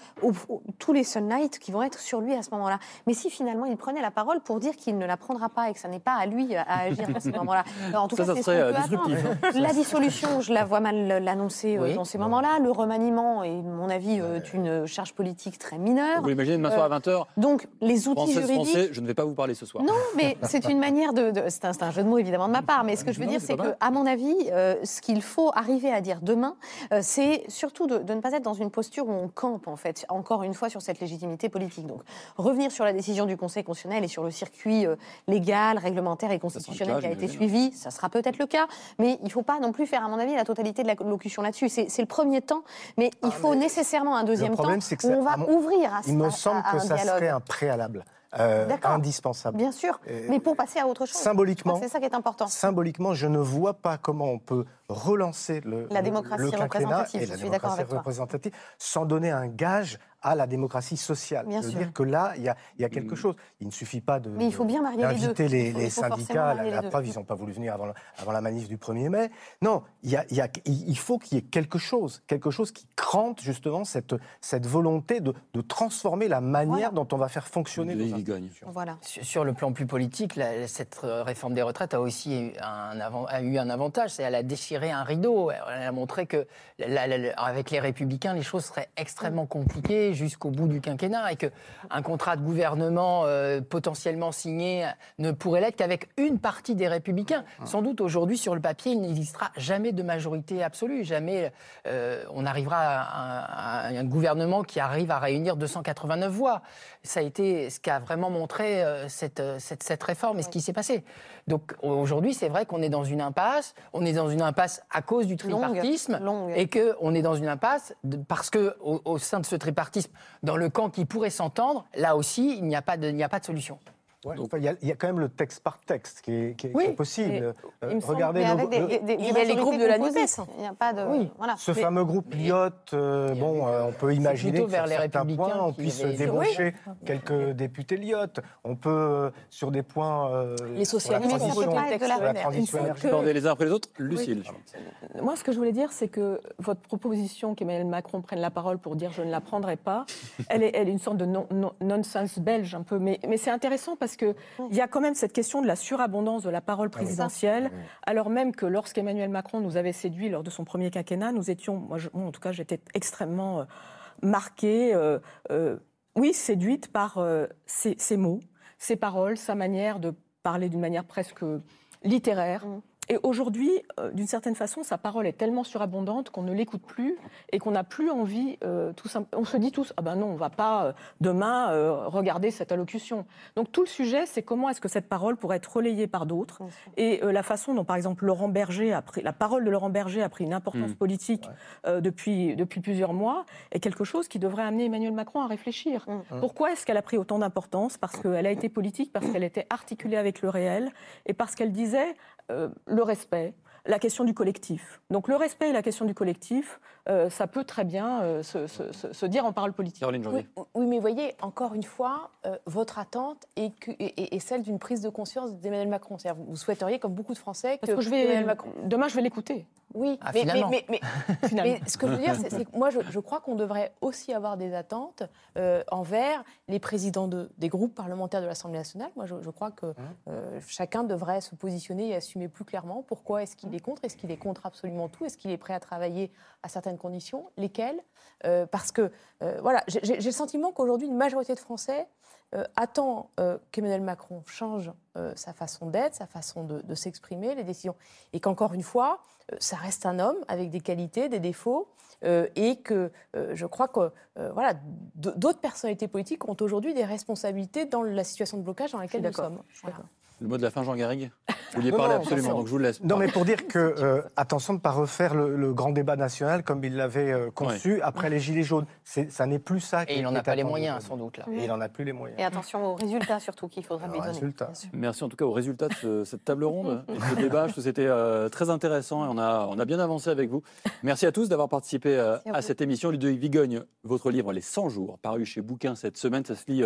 tous les Sunlight qui vont être sur lui à ce moment-là. Mais si finalement il prenait la parole pour dire qu'il ne la prendra pas et que ça n'est pas à lui à agir à ce moment-là. En tout cas, ça serait euh, disruptif. La dissolution, je la vois mal l'annoncer euh, dans ces moments-là. Le remaniement est, à mon avis, une charge politique très mineure. Vous imaginez demain soir à 20h Donc les outils juridiques. Français, je ne vais pas vous parler ce soir. Non, mais c'est une manière de. c'est un, un, jeu de mots évidemment de ma part, mais ce que je veux dire, c'est que, à mon avis, euh, ce qu'il faut arriver à dire demain, euh, c'est surtout de, ne pas être dans une posture où on campe, en fait, encore une fois, sur cette légitimité politique. Donc, revenir sur la décision du Conseil constitutionnel et sur le circuit euh, légal, réglementaire et constitutionnel qui a été suivi, ça sera peut-être le cas, mais il ne faut pas non plus faire, à mon avis, la totalité de la locution là-dessus. C'est le premier temps, mais il ah, faut nécessairement un deuxième temps où on va ouvrir à Il me semble que ça serait un préalable. Euh, indispensable. Bien sûr, mais pour passer à autre chose. Symboliquement, c'est ça qui est important. Symboliquement, je ne vois pas comment on peut relancer le, la démocratie le, représentative, et la démocratie représentative sans donner un gage à la démocratie sociale. Bien sûr. dire que là, il y a, y a, quelque chose. Il ne suffit pas de Mais il faut bien marier d'inviter les, les, syndicats. La, preuve, ils n'ont pas voulu venir avant, avant, la manif du 1er mai. Non, il, y a, y a, il faut qu'il y ait quelque chose, quelque chose qui crante justement cette, cette volonté de, de transformer la manière dont on va faire fonctionner les Voilà. Sur, le plan plus politique, cette réforme des retraites a aussi un, a eu un avantage, c'est qu'elle a déchiré un rideau. Elle a montré que avec les républicains, les choses seraient extrêmement compliquées jusqu'au bout du quinquennat et qu'un contrat de gouvernement euh, potentiellement signé ne pourrait l'être qu'avec une partie des républicains. Ah. Sans doute aujourd'hui, sur le papier, il n'existera jamais de majorité absolue. Jamais euh, on arrivera à, un gouvernement qui arrive à réunir 289 voix. Ça a été ce qu'a vraiment montré euh, cette, cette, cette, réforme et ce qui s'est passé. Donc aujourd'hui, c'est vrai qu'on est dans une impasse. On est dans une impasse à cause du tripartisme et qu'on est dans une impasse parce que au sein de ce tripartisme, dans le camp qui pourrait s'entendre, là aussi, il n'y a, pas de, a pas de solution. Il, y a, quand même le texte par texte qui est, possible. Euh, regardez, il y a les groupes de la NUPES. Il n'y a pas de. Voilà. Ce fameux groupe Lyotte, euh, bon, euh, on peut imaginer que vers sur les certains points, on puisse débaucher quelques députés Lyotte. On peut, sur des points. les socialistes, la transition énergétique. les uns après les autres. Lucille. Moi, ce que je voulais dire, c'est que votre proposition qu'Emmanuel Macron prenne la parole pour dire je ne la prendrai pas, elle est, une sorte de non-sens belge un peu. Mais, mais c'est intéressant parce parce qu'il y a quand même cette question de la surabondance de la parole ah présidentielle, alors même que lorsqu'Emmanuel Macron nous avait séduit lors de son premier quinquennat, nous étions, moi, en tout cas, j'étais extrêmement euh, marquée, euh, euh, oui, séduite par ses, mots, ses paroles, sa manière de parler d'une manière presque littéraire. Mmh. Et aujourd'hui, euh, d'une certaine façon, sa parole est tellement surabondante qu'on ne l'écoute plus et qu'on n'a plus envie, euh, tout on se dit tous, ah ben non, on va pas euh, demain regarder cette allocution. Donc tout le sujet, c'est comment est-ce que cette parole pourrait être relayée par d'autres et la façon dont, par exemple, Laurent Berger a pris, la parole de Laurent Berger a pris une importance mmh. politique depuis, depuis plusieurs mois est quelque chose qui devrait amener Emmanuel Macron à réfléchir. Mmh. Pourquoi est-ce qu'elle a pris autant d'importance? Parce qu'elle a été politique, parce qu'elle était articulée avec le réel et parce qu'elle disait le respect, la question du collectif. Donc le respect et la question du collectif, euh, ça peut très bien euh, se, dire en parole politique. Oui, oui, mais voyez, encore une fois, votre attente est, celle d'une prise de conscience d'Emmanuel Macron. C'est-à-dire, vous souhaiteriez, comme beaucoup de Français, que, je vais, Macron... Demain, je vais l'écouter. Oui, ah, mais, mais, mais, ce que je veux dire, c'est que moi, je, crois qu'on devrait aussi avoir des attentes euh, envers les présidents de, des groupes parlementaires de l'Assemblée nationale. Moi, je, crois que mmh. euh, chacun devrait se positionner et assumer plus clairement pourquoi est-ce qu'il est contre, est-ce qu'il est contre absolument tout, est-ce qu'il est prêt à travailler à certaines conditions, lesquelles? Euh, Parce que, voilà, j'ai le sentiment qu'aujourd'hui, une majorité de Français euh, attend euh, qu'Emmanuel Macron change euh, sa façon d'être, sa façon de, s'exprimer, les décisions. Et qu'encore une fois, ça reste un homme avec des qualités, des défauts. et que je crois que voilà, d'autres personnalités politiques ont aujourd'hui des responsabilités dans la situation de blocage dans laquelle nous sommes. Le mot de la fin, Jean Garrigue Vous vouliez parler absolument, donc je vous laisse. Non, mais pour dire que, euh, attention de ne pas refaire le, grand débat national comme il l'avait euh, conçu après les Gilets jaunes. Ça n'est plus ça. Et il n'en a pas les moyens, sans doute. Là. Et il n'en a plus les moyens. Et attention aux résultats, surtout, qu'il faudra lui donner. Merci en tout cas aux résultats de cette table ronde, de ce débat. Je c'était euh, très intéressant et on a, on a bien avancé avec vous. Merci à tous d'avoir participé à, cette émission. Ludovic Vigogne, votre livre Les 100 jours, paru chez Bouquin cette semaine, ça se lit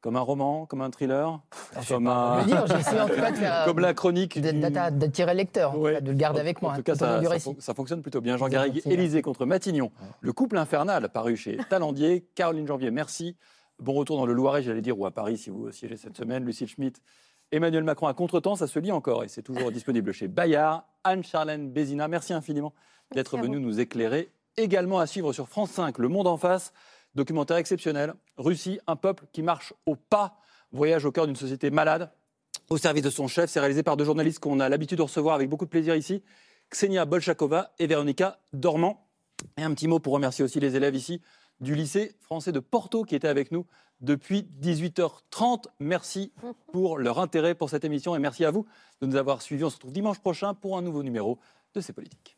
comme un roman, comme un thriller ah, Comme, un... dire, en tout cas de faire, comme la chronique. D'attirer le lecteur, de le garder avec moi. En tout cas, ça, ça, fonctionne plutôt bien. Jean Garrigue, Élysée contre Matignon. Le couple infernal, paru chez Talandier. Caroline Janvier, merci. Bon retour dans le Loiret, j'allais dire, ou à Paris si vous siégez cette semaine. Lucille Schmitt, Emmanuel Macron à contre-temps, ça se lit encore et c'est toujours disponible chez Bayard. Anne-Charlène Bézina, merci infiniment d'être venue nous éclairer. Également à suivre sur France 5, Le Monde en face. Documentaire exceptionnel. Russie, un peuple qui marche au pas. Voyage au cœur d'une société malade, au service de son chef. C'est réalisé par deux journalistes qu'on a l'habitude de recevoir avec beaucoup de plaisir ici. Ksenia Bolchakova et Véronica Dormant. Et un petit mot pour remercier aussi les élèves ici du lycée français de Porto qui étaient avec nous depuis 18h30. Merci pour leur intérêt pour cette émission et merci à vous de nous avoir suivis. On se retrouve dimanche prochain pour un nouveau numéro de C'est Politique.